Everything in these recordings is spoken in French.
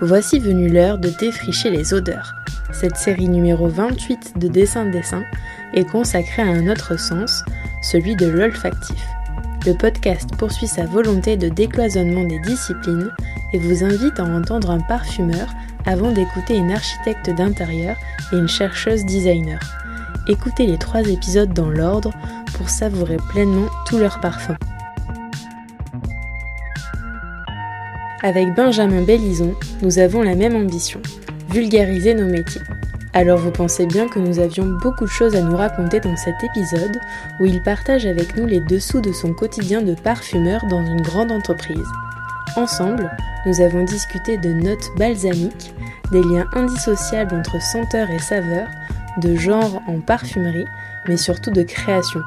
voici venue l'heure de défricher les odeurs. Cette série numéro 28 de Dessin de Dessin est consacrée à un autre sens, celui de l'olfactif. Le podcast poursuit sa volonté de décloisonnement des disciplines et vous invite à entendre un parfumeur avant d'écouter une architecte d'intérieur et une chercheuse designer. Écoutez les trois épisodes dans l'ordre pour savourer pleinement tous leurs parfums. Avec Benjamin Bellison, nous avons la même ambition, vulgariser nos métiers. Alors vous pensez bien que nous avions beaucoup de choses à nous raconter dans cet épisode où il partage avec nous les dessous de son quotidien de parfumeur dans une grande entreprise. Ensemble, nous avons discuté de notes balsamiques, des liens indissociables entre senteur et saveur, de genre en parfumerie, mais surtout de création.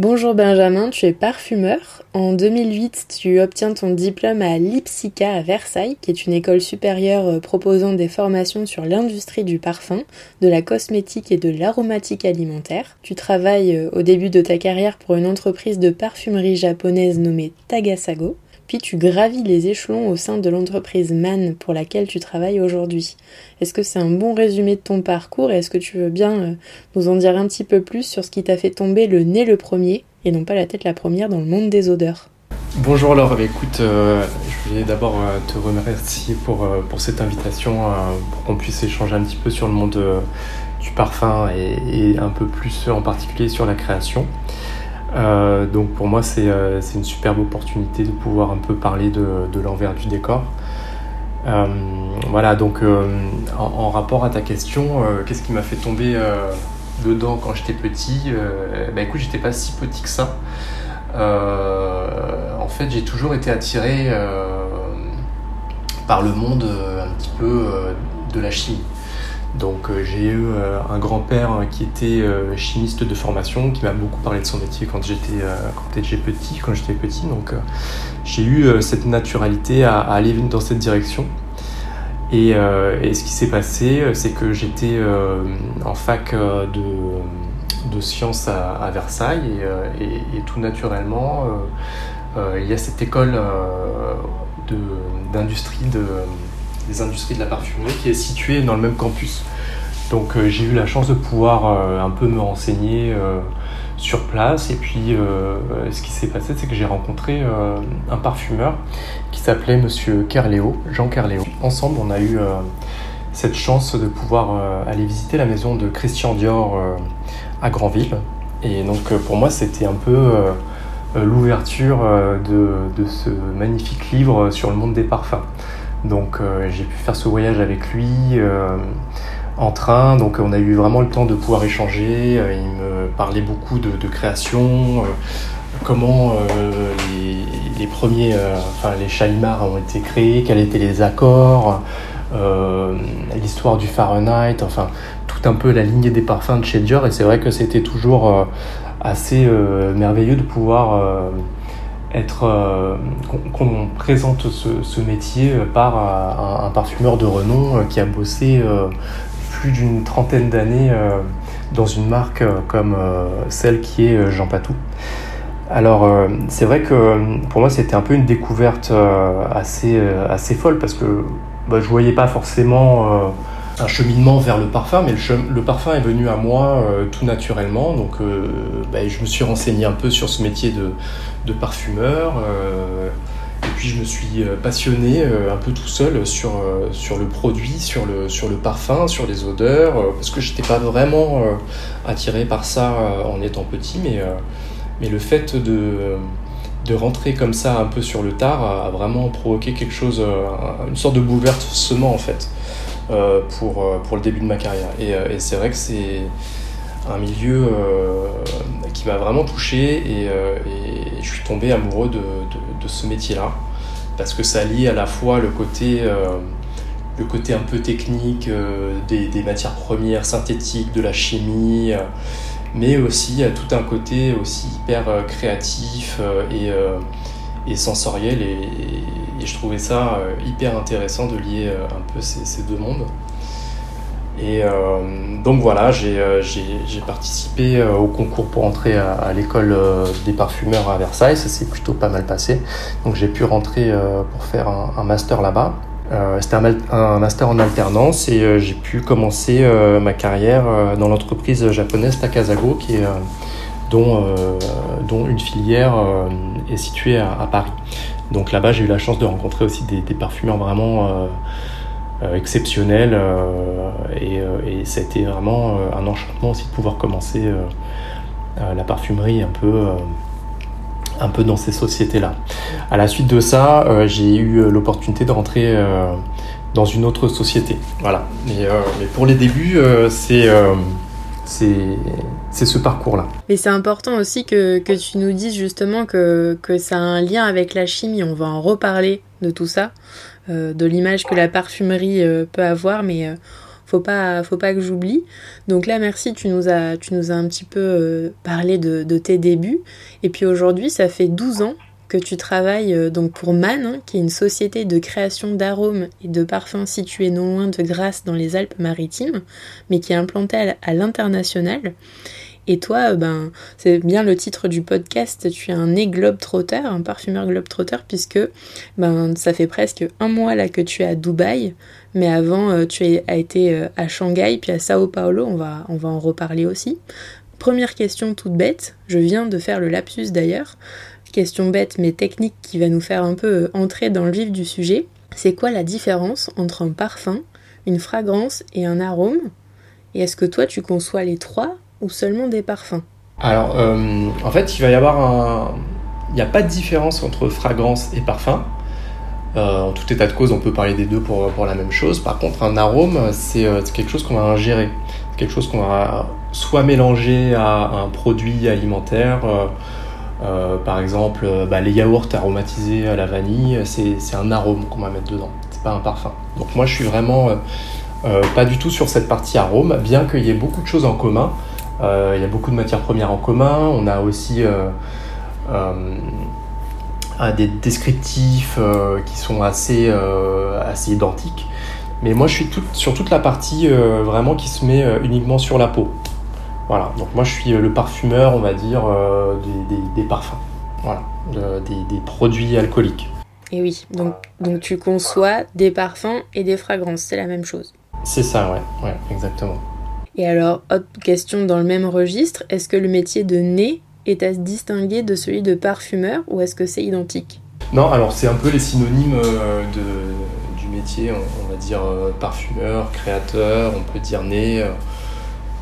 Bonjour Benjamin, tu es parfumeur. En 2008, tu obtiens ton diplôme à l'IPSICA à Versailles, qui est une école supérieure euh, proposant des formations sur l'industrie du parfum, de la cosmétique et de l'aromatique alimentaire. Tu travailles euh, au début de ta carrière pour une entreprise de parfumerie japonaise nommée Tagasago puis tu gravis les échelons au sein de l'entreprise MAN pour laquelle tu travailles aujourd'hui. Est-ce que c'est un bon résumé de ton parcours et est-ce que tu veux bien euh, nous en dire un petit peu plus sur ce qui t'a fait tomber le nez le premier et non pas la tête la première dans le monde des odeurs? Bonjour Laure, bah, écoute, euh, je voulais d'abord euh, te remercier pour, pour cette invitation, pour qu'on puisse échanger un petit peu sur le monde du parfum et, un peu plus en particulier sur la création. Euh, donc pour moi, euh, c'est une superbe opportunité de pouvoir un peu parler de, l'envers du décor. Euh, voilà, donc en, rapport à ta question, qu'est-ce qui m'a fait tomber dedans quand j'étais petit Bah écoute, j'étais pas si petit que ça. en fait, j'ai toujours été attiré par le monde un petit peu de la chimie. Donc euh, j'ai eu euh, un grand-père qui était euh, chimiste de formation, qui m'a beaucoup parlé de son métier quand j'étais petit, quand j'étais petit. Donc j'ai eu cette naturalité à, aller dans cette direction. Et, ce qui s'est passé, c'est que j'étais en fac de, sciences à, Versailles et, tout naturellement, il y a cette école d'industrie de des industries de la parfumerie qui est située dans le même campus. Donc euh, j'ai eu la chance de pouvoir euh, un peu me renseigner euh, sur place et puis ce qui s'est passé c'est que j'ai rencontré un parfumeur qui s'appelait monsieur Kerléo, Jean Kerléo. Ensemble on a eu cette chance de pouvoir aller visiter la maison de Christian Dior à Granville. Et donc pour moi c'était un peu l'ouverture de, de, ce magnifique livre sur le monde des parfums. Donc euh, j'ai pu faire ce voyage avec lui euh, en train. Donc on a eu vraiment le temps de pouvoir échanger. Euh, il me parlait beaucoup de, création, comment les, premiers, enfin les ont été créés, quels étaient les accords, l'histoire du Fahrenheit, enfin tout un peu la lignée des parfums de chez Dior. Et c'est vrai que c'était toujours assez merveilleux de pouvoir être euh, qu'on présente ce, métier par euh, un, parfumeur de renom euh, qui a bossé plus d'une trentaine d'années dans une marque comme celle qui est Jean Patou. Alors c'est vrai que pour moi c'était un peu une découverte assez, assez folle parce que bah, je voyais pas forcément un cheminement vers le parfum, mais le, parfum est venu à moi tout naturellement. Donc, bah, je me suis renseigné un peu sur ce métier de, parfumeur. Euh, et puis je me suis euh, passionné euh, un peu tout seul sur, le produit, sur le, parfum, sur les odeurs, parce que je n'étais pas vraiment attiré par ça en étant petit, mais, mais le fait de, de rentrer comme ça un peu sur le tard a, vraiment provoqué quelque chose, une sorte de bouleversement en fait, pour, pour le début de ma carrière. Et, et c'est vrai que c'est un milieu qui m'a vraiment touché et, je suis tombé amoureux de, ce métier-là parce que ça lie à la fois le côté, le côté un peu technique des, matières premières synthétiques, de la chimie, mais aussi tout un côté aussi hyper créatif et sensoriel je trouvais ça euh, hyper intéressant de lier euh, un peu ces, deux mondes. Et euh, donc voilà, j'ai participé au concours pour entrer à, l'école des parfumeurs à Versailles, ça s'est plutôt pas mal passé. Donc j'ai pu rentrer pour faire un, master là-bas. C'était un, master en alternance et j'ai pu commencer ma carrière dans l'entreprise japonaise Takasago dont, une filière est située à, Paris. Donc là-bas, j'ai eu la chance de rencontrer aussi des, parfumeurs vraiment euh, exceptionnels et, et, ça a été vraiment un enchantement aussi de pouvoir commencer la parfumerie un peu un peu dans ces sociétés-là. À la suite de ça, j'ai eu l'opportunité de rentrer dans une autre société. Voilà. Mais, mais pour les débuts, c'est c'est ce parcours-là. Mais c'est important aussi que, tu nous dises justement que, ça a un lien avec la chimie. On va en reparler de tout ça, euh, de l'image que la parfumerie euh, peut avoir, mais euh, faut pas, faut pas que j'oublie. Donc là, merci, tu nous as, tu nous as un petit peu parlé de, tes débuts. Et puis aujourd'hui, ça fait 12 ans que tu travailles euh, donc pour Man, hein, qui est une société de création d'arômes et de parfums située non loin de Grasse dans les Alpes-Maritimes, mais qui est implantée à l'international. Et toi, euh, ben, c'est bien le titre du podcast, tu es un nez globe-trotter, un parfumeur globe-trotter, puisque ben, ça fait presque un mois là que tu es à Dubaï, mais avant euh, tu as été à Shanghai, puis à Sao Paulo, on va, on va en reparler aussi. Première question toute bête, je viens de faire le lapsus d'ailleurs. Question bête mais technique qui va nous faire un peu euh, entrer dans le vif du sujet. C'est quoi la différence entre un parfum, une fragrance et un arôme? Et est-ce que toi tu conçois les trois ou seulement des parfums Alors euh, en fait il va y avoir un... Il n'y a pas de différence entre fragrance et parfum. Euh, en tout état de cause, on peut parler des deux pour, pour la même chose. Par contre, un arôme, c'est quelque chose qu'on va ingérer. C'est quelque chose qu'on va soit mélanger à un produit alimentaire, euh, par exemple, euh, bah, les yaourts aromatisés à la vanille, c'est un arôme qu'on va mettre dedans, c'est pas un parfum. Donc moi je suis vraiment euh, pas du tout sur cette partie arôme, bien qu'il y ait beaucoup de choses en commun. Il y a beaucoup de matières premières en commun, on a aussi des descriptifs qui sont assez, assez identiques. Mais moi je suis sur toute la partie vraiment qui se met uniquement sur la peau. Voilà, donc moi je suis le parfumeur, on va dire, euh, des, parfums, voilà, des, produits alcooliques. Et oui, donc, donc tu conçois des parfums et des fragrances, c'est la même chose. C'est ça, ouais, ouais, exactement. Et alors, autre question dans le même registre, est-ce que le métier de nez est à se distinguer de celui de parfumeur ou est-ce que c'est identique? Non, alors c'est un peu les synonymes euh, de, du métier, on, va dire euh, parfumeur, créateur, on peut dire nez.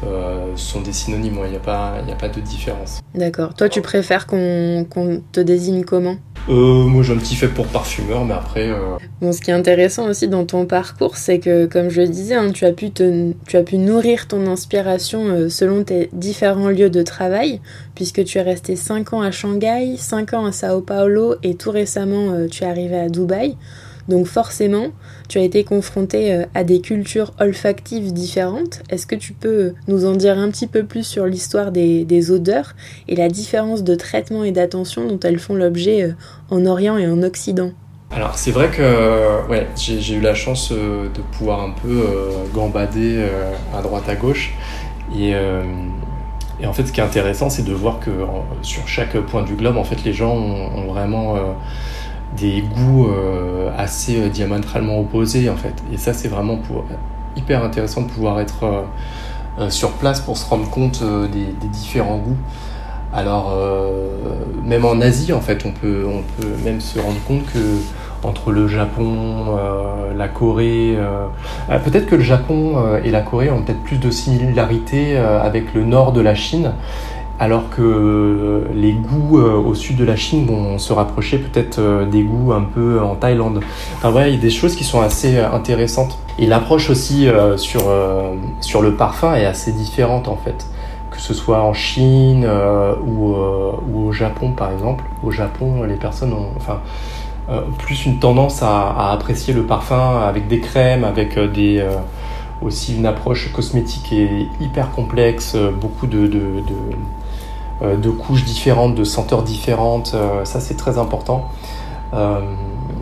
Euh, sont des synonymes, il n'y a, pas, a pas de différence. D'accord. Toi, tu préfères qu'on te désigne comment? Euh, Moi, j'ai un petit fait pour parfumeur, mais après... Euh, bon, ce qui est intéressant aussi dans ton parcours, c'est que, comme je le disais, hein, tu, as pu te, tu as pu nourrir ton inspiration selon tes différents lieux de travail, puisque tu es resté 5 ans à Shanghai, 5 ans à Sao Paulo, et tout récemment, tu es arrivé à Dubaï. Donc forcément, tu as été confronté euh, à des cultures olfactives différentes. Est-ce que tu peux nous en dire un petit peu plus sur l'histoire des, odeurs et la différence de traitement et d'attention dont elles font l'objet euh, en Orient et en Occident? Alors c'est vrai que ouais, j'ai eu la chance euh, de pouvoir un peu gambader à droite à gauche et, et, en fait ce qui est intéressant c'est de voir que sur chaque point du globe en fait les gens ont vraiment des goûts euh, assez euh, diamétralement opposés en fait. Et ça c'est vraiment hyper intéressant de pouvoir être euh, sur place pour se rendre compte des, différents goûts. Alors même en Asie en fait on peut, on peut même se rendre compte que entre le Japon, la Corée, peut-être que le Japon et la Corée ont peut-être plus de similarités avec le nord de la Chine alors que euh, les goûts euh, au sud de la Chine vont se rapprocher peut-être euh, des goûts un peu en Thaïlande. Enfin voilà, il y a des choses qui sont assez intéressantes. Et l'approche aussi sur, sur le parfum est assez différente en fait. Que ce soit en Chine ou, au Japon par exemple. Au Japon, les personnes ont enfin, plus une tendance à, apprécier le parfum avec des crèmes, avec des, aussi une approche cosmétique et hyper complexe, beaucoup de, de couches différentes, de senteurs différentes. ça, c'est très important.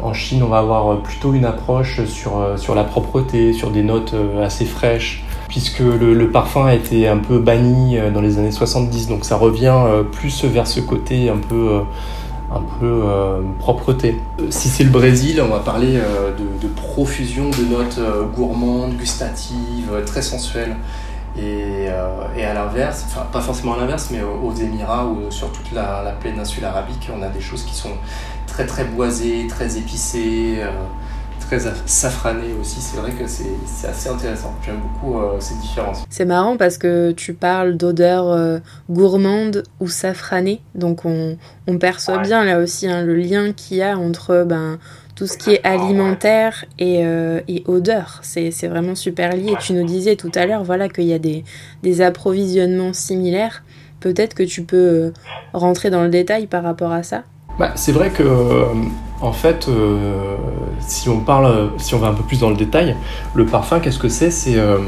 En Chine, on va avoir plutôt une approche sur, euh, la propreté, sur des notes euh, assez fraîches, puisque le, parfum a été un peu banni euh, dans les années 70, donc ça revient plus vers ce côté un peu propreté. Si c'est le Brésil, on va parler de, profusion de notes gourmandes, gustatives, très sensuelles. Et, à l'inverse, enfin pas forcément à l'inverse, mais aux, Émirats ou sur toute la, la péninsule arabique, on a des choses qui sont très très boisé, très épicé, euh, très safrané aussi. C'est vrai que c'est assez intéressant. J'aime beaucoup euh, ces différences. C'est marrant parce que tu parles d'odeur euh, gourmande ou safranée. Donc on, on perçoit bien là aussi hein, le lien qu'il y a entre ben, tout ce qui est alimentaire et, et odeur. C'est vraiment super lié. Tu nous disais tout à l'heure qu'il y a des, approvisionnements similaires. Peut-être que tu peux rentrer dans le détail par rapport à ça? Bah, c'est vrai que, euh, en fait, euh, si on parle, si on va un peu plus dans le détail, le parfum, qu'est-ce que c'est? C'est euh,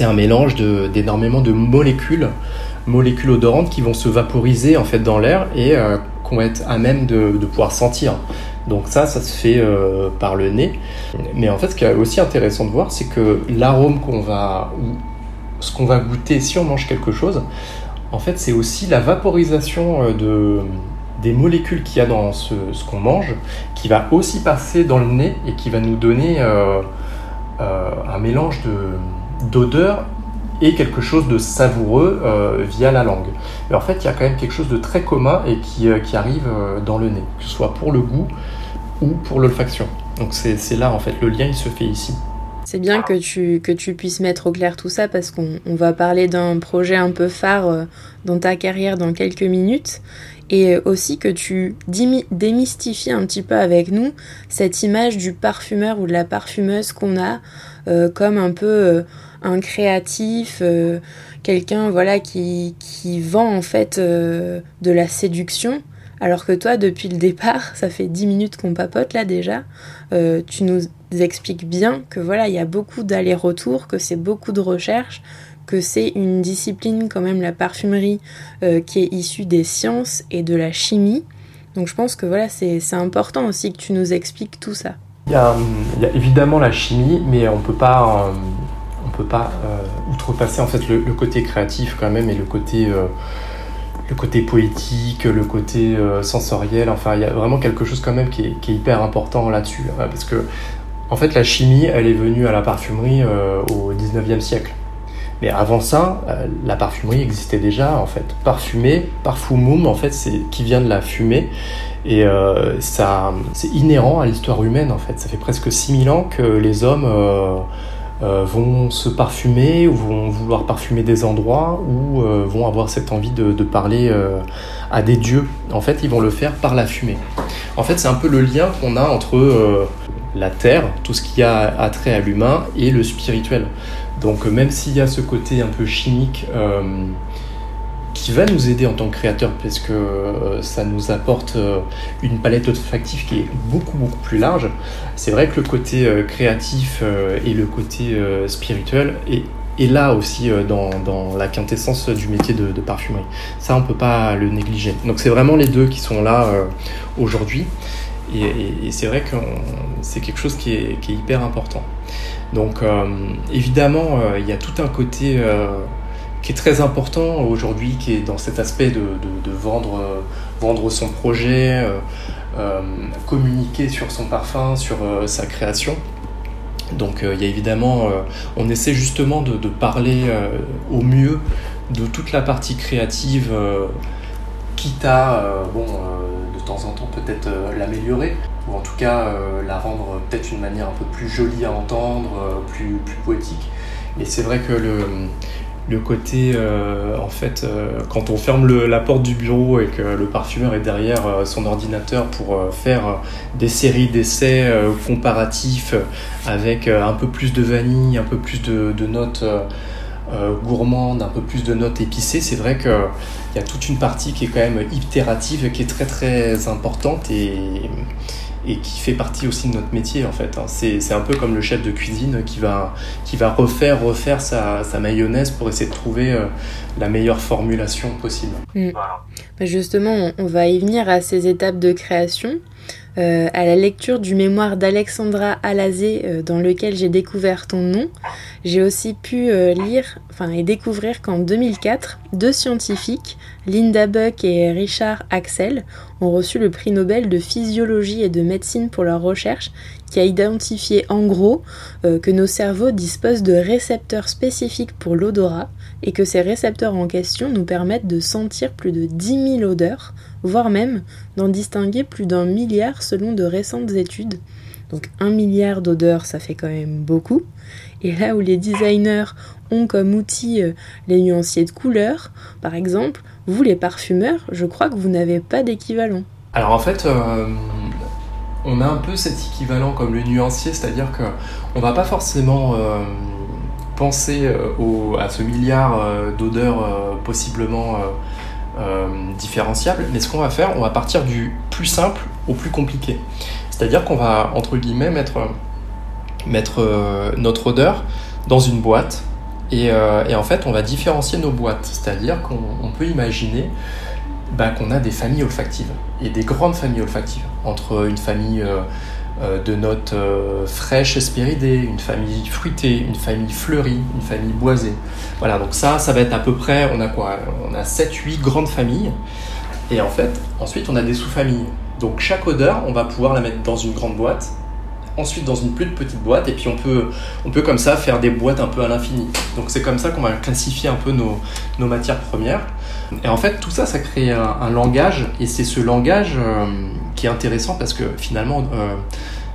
un mélange d'énormément de, molécules, molécules odorantes qui vont se vaporiser en fait dans l'air et qu'on va être à même de, pouvoir sentir. Donc ça, ça se fait par le nez. Mais en fait, ce qui est aussi intéressant de voir, c'est que l'arôme qu'on va, ce qu'on va goûter si on mange quelque chose, en fait, c'est aussi la vaporisation de des molécules qu'il y a dans ce, qu'on mange, qui va aussi passer dans le nez et qui va nous donner euh, euh, un mélange d'odeurs et quelque chose de savoureux euh, via la langue. Et en fait, il y a quand même quelque chose de très commun et qui, qui arrive dans le nez, que ce soit pour le goût ou pour l'olfaction. Donc c'est là, en fait, le lien, il se fait ici. C'est bien que tu, que tu puisses mettre au clair tout ça parce qu'on va parler d'un projet un peu phare dans ta carrière dans quelques minutes et aussi que tu démystifies un petit peu avec nous cette image du parfumeur ou de la parfumeuse qu'on a euh, comme un peu euh, un créatif, euh, quelqu'un voilà qui, qui, vend en fait de la séduction. Alors que toi, depuis le départ, ça fait 10 minutes qu'on papote là déjà, tu nous expliques bien que voilà, il y a beaucoup d'allers-retours, que c'est beaucoup de recherches, que c'est une discipline quand même la parfumerie euh, qui est issue des sciences et de la chimie. Donc je pense que voilà, c'est important aussi que tu nous expliques tout ça. Il y a, évidemment la chimie, mais on peut pas, euh, on peut pas euh, outrepasser en fait le, côté créatif quand même et le côté, le côté poétique, le côté sensoriel. Enfin, il y a vraiment quelque chose quand même qui est, hyper important là-dessus, hein, parce que en fait la chimie, elle est venue à la parfumerie au 19e siècle. Mais avant ça, euh, la parfumerie existait déjà en fait. Parfumer, parfumum en fait, c'est qui vient de la fumée et euh, ça, c'est inhérent à l'histoire humaine en fait. Ça fait presque 6000 ans que les hommes euh, vont se parfumer ou vont vouloir parfumer des endroits ou vont avoir cette envie de, parler à des dieux. En fait, ils vont le faire par la fumée. En fait, c'est un peu le lien qu'on a entre la terre, tout ce qui a attrait à l'humain, et le spirituel. Donc euh, même s'il y a ce côté un peu chimique euh, qui va nous aider en tant que créateur parce que euh, ça nous apporte une palette olfactive qui est beaucoup beaucoup plus large, c'est vrai que le côté créatif et le côté spirituel est, là aussi dans, la quintessence du métier de, parfumerie. Ça, on ne peut pas le négliger. Donc c'est vraiment les deux qui sont là aujourd'hui. Et, c'est vrai que c'est quelque chose qui est hyper important. Donc euh, évidemment, euh, il y a tout un côté euh, qui est très important aujourd'hui, qui est dans cet aspect de, vendre, vendre son projet, communiquer sur son parfum, sur sa création. Donc il y a évidemment, on essaie justement de, parler au mieux de toute la partie créative, quitte à, bon, de temps en temps peut-être l'améliorer, ou en tout cas euh, la rendre peut-être une manière un peu plus jolie à entendre, euh, plus, plus poétique. Mais c'est vrai que le, le côté, euh, en fait, quand on ferme la porte du bureau et que le parfumeur est derrière son ordinateur pour faire des séries d'essais comparatifs avec un peu plus de vanille, un peu plus de, notes gourmande, un peu plus de notes épicées, c'est vrai qu'il y a toute une partie qui est quand même itérative, qui est très très importante et, et qui fait partie aussi de notre métier en fait. Hein. C'est un peu comme le chef de cuisine qui va, qui va refaire, refaire sa, sa mayonnaise pour essayer de trouver la meilleure formulation possible. Mm. Bah, justement, on va y venir à ces étapes de création. Euh, à la lecture du mémoire d'Alexandra Alazé euh, dans lequel j'ai découvert ton nom, j'ai aussi pu euh, lire enfin, et découvrir qu'en 2004, deux scientifiques, Linda Buck et Richard Axel, ont reçu le prix Nobel de physiologie et de médecine pour leurs recherches qui a identifié en gros que nos cerveaux disposent de récepteurs spécifiques pour l'odorat et que ces récepteurs en question nous permettent de sentir plus de 10 000 odeurs, voire même d'en distinguer plus d'un milliard selon de récentes études. Donc un milliard d'odeurs, ça fait quand même beaucoup. Et là où les designers ont comme outil euh, les nuanciers de couleurs, par exemple, vous les parfumeurs, je crois que vous n'avez pas d'équivalent. Alors en fait, euh, on a un peu cet équivalent comme le nuancier, c'est-à-dire que on va pas forcément euh, penser au, à ce milliard d'odeurs possiblement différenciables, mais ce qu'on va faire, on va partir du plus simple au plus compliqué. C'est-à-dire qu'on va, entre guillemets, mettre, euh, notre odeur dans une boîte euh, et, en fait, on va différencier nos boîtes. C'est-à-dire qu'on peut imaginer bah, qu'on a des familles olfactives et des grandes familles olfactives entre une famille euh, de notes fraîches et une famille fruitée, une famille fleurie, une famille boisée. Voilà, donc ça, ça va être à peu près, on a quoi On a 7-8 grandes familles. Et en fait, ensuite, on a des sous-familles. Donc chaque odeur, on va pouvoir la mettre dans une grande boîte, ensuite dans une plus petite boîte, et puis on peut, on peut comme ça faire des boîtes un peu à l'infini. Donc c'est comme ça qu'on va classifier un peu nos, nos, matières premières. Et en fait, tout ça, ça crée un, langage, et c'est ce langage euh, intéressant parce que finalement, euh,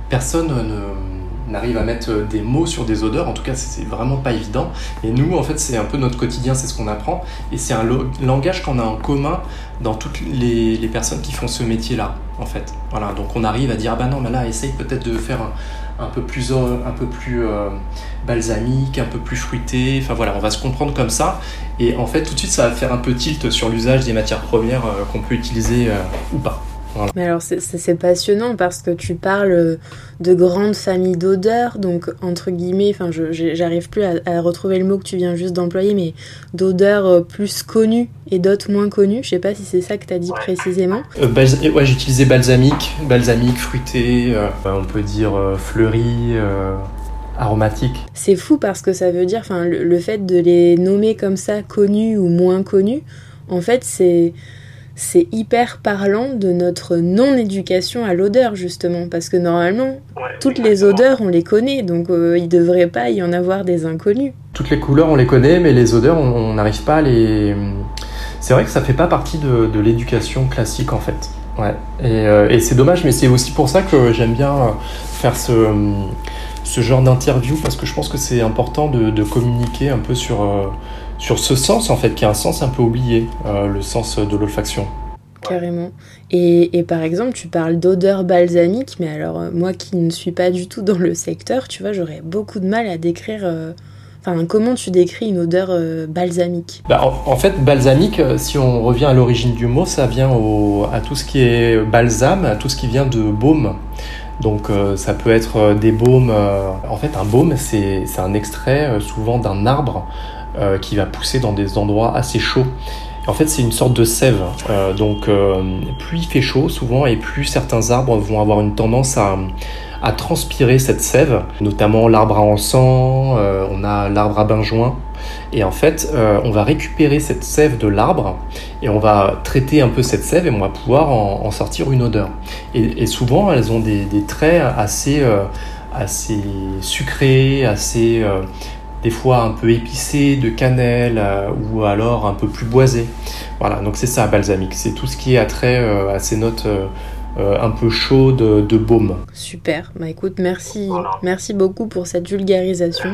personne ne arrive à mettre des mots sur des odeurs. En tout cas, c'est vraiment pas évident. Et nous, en fait, c'est un peu notre quotidien, c'est ce qu'on apprend. Et c'est un langage qu'on a en commun dans toutes les, personnes qui font ce métier-là, en fait. Voilà, donc on arrive à dire, ah bah non, mais là, essaye peut-être de faire un, peu plus, un peu plus euh, balsamique, un peu plus fruité. Enfin voilà, on va se comprendre comme ça. Et en fait, tout de suite, ça va faire un peu tilt sur l'usage des matières premières euh, qu'on peut utiliser euh, ou pas. Mais alors c'est passionnant parce que tu parles de grandes familles d'odeurs, donc entre guillemets, enfin j'arrive plus à, retrouver le mot que tu viens juste d'employer, mais d'odeurs euh, plus connues et d'autres moins connues. Je sais pas si c'est ça que tu as dit précisément. Euh, ouais, j'utilisais balsamique, balsamique, fruité, euh, on peut dire fleuri. aromatique. C'est fou parce que ça veut dire, enfin, le fait de les nommer comme ça, connus ou moins connus, en fait, c'est c'est hyper parlant de notre non-éducation à l'odeur, justement, parce que normalement, toutes les odeurs, on les connaît, donc euh, il ne devrait pas y en avoir des inconnus. Toutes les couleurs, on les connaît, mais les odeurs, on n'arrive pas à les... C'est vrai que ça fait pas partie de, l'éducation classique, en fait. Ouais. Euh, et, c'est dommage, mais c'est aussi pour ça que j'aime bien euh, faire ce, ce genre d'interview, parce que je pense que c'est important de, communiquer un peu sur sur ce sens en fait, qui est un sens un peu oublié, euh, le sens de l'olfaction. Carrément. Et, et, par exemple, tu parles d'odeur balsamique, mais alors euh, moi qui ne suis pas du tout dans le secteur, tu vois, j'aurais beaucoup de mal à décrire. Euh, enfin, comment tu décris une odeur balsamique bah, en, fait, balsamique, si on revient à l'origine du mot, ça vient au, à tout ce qui est balsame, à tout ce qui vient de baume. Donc ça peut être des baumes. en fait, un baume, c'est un extrait souvent d'un arbre euh, qui va pousser dans des endroits assez chauds. En fait, c'est une sorte de sève. Euh, donc, euh, plus il fait chaud, souvent, et plus certains arbres vont avoir une tendance à, transpirer cette sève, notamment l'arbre à encens, on a l'arbre à benjoin. Et en fait, on va récupérer cette sève de l'arbre et on va traiter un peu cette sève et on va pouvoir en, sortir une odeur. Et, souvent, elles ont des, traits assez, assez sucrés, assez des fois un peu épicé, de cannelle euh, ou alors un peu plus boisé. Voilà, donc c'est ça balsamique, c'est tout ce qui est attrait euh, à ces notes euh, un peu chaude de baume. Super, bah écoute, merci, merci beaucoup pour cette vulgarisation.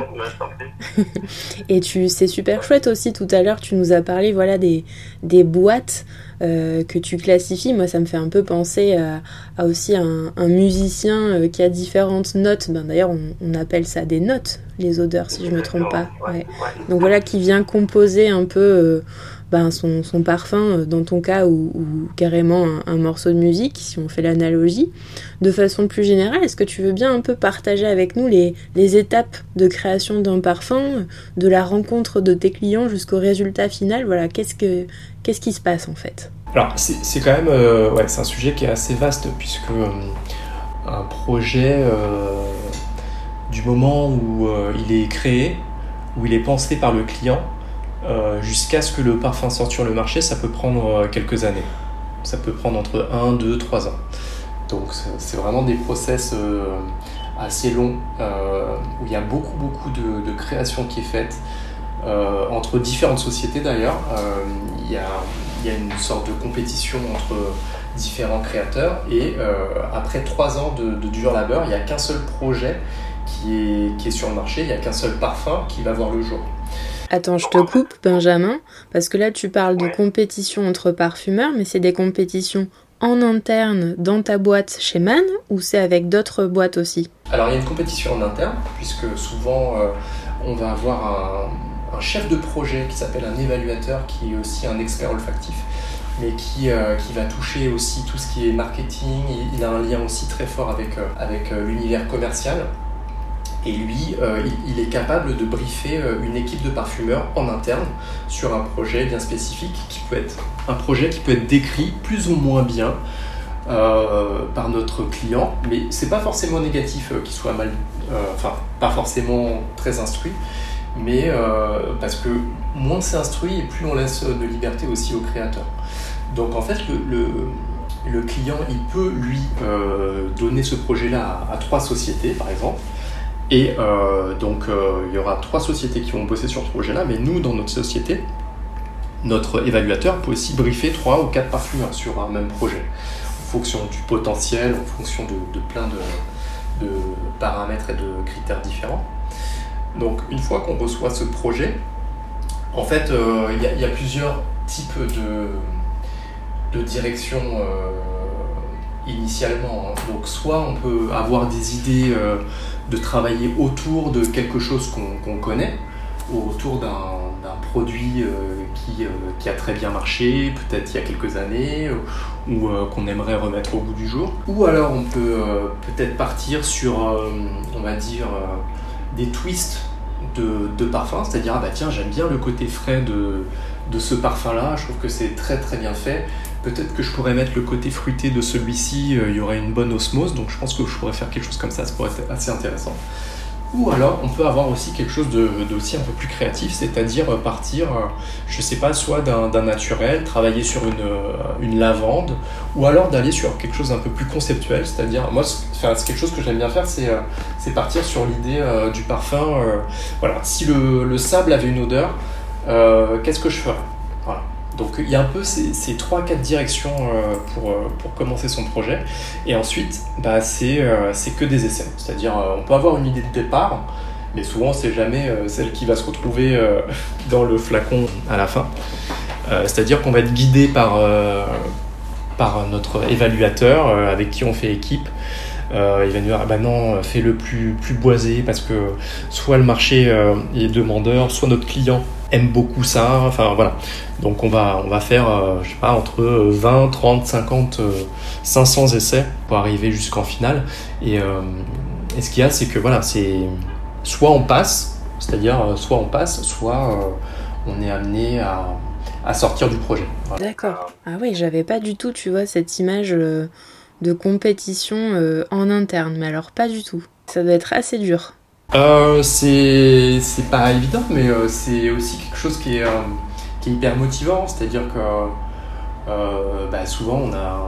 Et tu, c'est super chouette aussi. Tout à l'heure, tu nous as parlé, voilà, des, des boîtes euh, que tu classifies. Moi, ça me fait un peu penser à, aussi un, musicien euh, qui a différentes notes. Ben, D'ailleurs, on, appelle ça des notes, les odeurs, si je me trompe pas. Donc voilà, qui vient composer un peu euh, ben, son, parfum, dans ton cas, ou, carrément un, morceau de musique, si on fait l'analogie. De façon plus générale, est-ce que tu veux bien un peu partager avec nous les, les étapes de création d'un parfum, de la rencontre de tes clients jusqu'au résultat final? Voilà, qu'est-ce que Qu'est-ce qui se passe en fait? Alors c'est quand même euh, ouais, un sujet qui est assez vaste puisque euh, un projet euh, du moment où il est créé, où il est pensé par le client, jusqu'à ce que le parfum sorte sur le marché, ça peut prendre quelques années. Ça peut prendre entre 1, 2, 3 ans. Donc c'est vraiment des process assez longs où il y a beaucoup beaucoup de, création qui est faite. Euh, entre différentes sociétés d'ailleurs. Euh, il y, a, une sorte de compétition entre différents créateurs et euh, après trois ans de, dur labeur, il n'y a qu'un seul projet qui est sur le marché, il n'y a qu'un seul parfum qui va voir le jour. Attends, je te coupe, Benjamin, parce que là tu parles de compétition entre parfumeurs, mais c'est des compétitions en interne dans ta boîte chez Man ou c'est avec d'autres boîtes aussi? Alors il y a une compétition en interne, puisque souvent on va avoir un, chef de projet qui s'appelle un évaluateur, qui est aussi un expert olfactif, mais qui, euh, va toucher aussi tout ce qui est marketing. Il, a un lien aussi très fort avec, euh, avec euh, l'univers commercial. Et lui, il, est capable de briefer une équipe de parfumeurs en interne sur un projet bien spécifique qui peut être un projet qui peut être décrit plus ou moins bien par notre client, mais c'est pas forcément négatif qu'il soit mal, enfin pas forcément très instruit, mais euh, parce que moins c'est instruit et plus on laisse de liberté aussi au créateur. Donc en fait, le, le, client, il peut lui euh, donner ce projet-là à, trois sociétés, par exemple. Et euh, donc il y aura trois sociétés qui vont bosser sur ce projet-là, mais nous, dans notre société, notre évaluateur peut aussi briefer trois ou quatre parfumeurs sur un même projet, en fonction du potentiel, en fonction de, plein de, paramètres et de critères différents. Donc une fois qu'on reçoit ce projet, en fait, euh, il y, a plusieurs types de, de direction euh, initialement. Hein. Donc soit on peut avoir des idées euh, de travailler autour de quelque chose qu'on connaît, autour d'un produit qui, qui, a très bien marché, peut-être il y a quelques années, ou qu'on aimerait remettre au bout du jour. Ou alors on peut peut-être partir sur, on va dire, des twists de, de parfum, c'est-à-dire ah bah tiens j'aime bien le côté frais de, de ce parfum-là, je trouve que c'est très très bien fait. Peut-être que je pourrais mettre le côté fruité de celui-ci, euh, il y aurait une bonne osmose, donc je pense que je pourrais faire quelque chose comme ça, ça pourrait être assez intéressant. Ou alors, on peut avoir aussi quelque chose d'aussi un peu plus créatif, c'est-à-dire euh, partir, euh, je sais pas, soit d'un naturel, travailler sur une, lavande, ou alors d'aller sur quelque chose un peu plus conceptuel, c'est-à-dire, moi, c'est quelque chose que j'aime bien faire, c'est partir sur l'idée du parfum. voilà, si le, le, sable avait une odeur, qu'est-ce que je ferais? Donc il y a un peu ces, ces 3-4 directions euh, pour, euh, pour, commencer son projet. Et ensuite, bah, c'est euh, que des essais. C'est-à-dire, on peut avoir une idée de départ, mais souvent, c'est jamais celle qui va se retrouver dans le flacon à la fin. C'est-à-dire qu'on va être guidé par, par notre évaluateur avec qui on fait équipe. Il va nous dire ah bah non fais le plus plus boisé parce que soit le marché est demandeur soit notre client aime beaucoup ça. Enfin voilà. Donc on va, on va faire, euh, je sais pas, entre 20, 30, 50, 500 essais pour arriver jusqu'en finale. Et, euh, et, ce qu'il y a, c'est que voilà, c'est soit on passe, c'est-à-dire euh, soit on passe, soit on est amené à, à sortir du projet. D'accord. Ah oui, j'avais pas du tout, tu vois, cette image de compétition en interne, mais alors pas du tout. Ça doit être assez dur. Euh, c'est pas évident, mais euh, c'est aussi quelque chose qui est, euh, hyper motivant. C'est-à-dire que euh, bah, souvent, on a.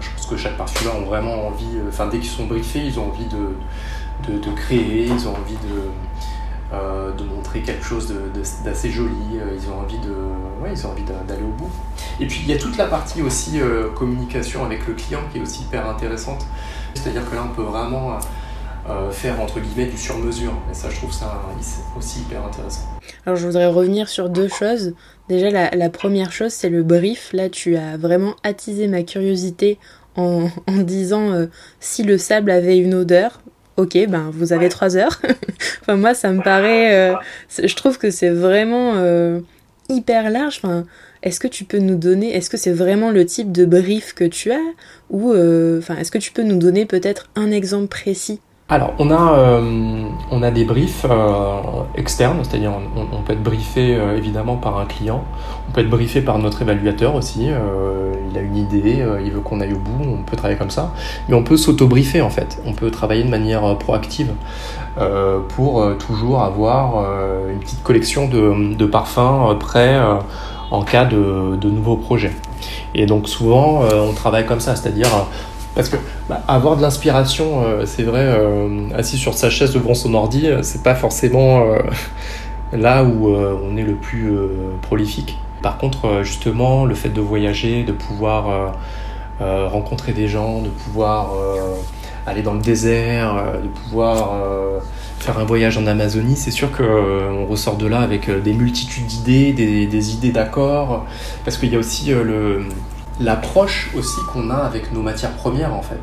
je pense que chaque parfumeur a vraiment envie. Enfin, dès qu'ils sont briefés, ils ont envie de créer, ils ont envie de, de montrer quelque chose d'assez joli, ils ont envie de, ouais, ils ont envie d'aller au bout. Et puis il y a toute la partie aussi communication avec le client qui est aussi hyper intéressante. C'est-à-dire que là on peut vraiment faire entre guillemets du sur-mesure. Et ça je trouve ça aussi hyper intéressant. Alors je voudrais revenir sur deux choses. Déjà la, première chose c'est le brief. Là tu as vraiment attisé ma curiosité en, en disant si le sable avait une odeur ok, ben vous avez trois heures. enfin moi ça me paraît, euh, je trouve que c'est vraiment euh, hyper large. Enfin, est-ce que tu peux nous donner, est-ce que c'est vraiment le type de brief que tu as? Ou, euh, enfin, est-ce que tu peux nous donner peut-être un exemple précis? Alors, on a, euh, on a des briefs euh, externes, c'est-à-dire on, peut être briefé euh, évidemment par un client, on peut être briefé par notre évaluateur aussi, il a une idée, il veut qu'on aille au bout, on peut travailler comme ça, mais on peut s'auto-briefer en fait, on peut travailler de manière proactive pour toujours avoir une petite collection de, parfums prêts en cas de nouveaux projets. Et donc souvent on travaille comme ça, c'est-à-dire parce que bah, avoir de l'inspiration, euh, c'est vrai, euh, assis sur sa chaise devant son ordi, euh, c'est pas forcément là où on est le plus prolifique. Par contre, justement, le fait de voyager, de pouvoir rencontrer des gens, de pouvoir aller dans le désert, de pouvoir faire un voyage en Amazonie, c'est sûr qu'on ressort de là avec des multitudes d'idées, des, idées d'accords, parce qu'il y a aussi le l'approche aussi qu'on a avec nos matières premières en fait.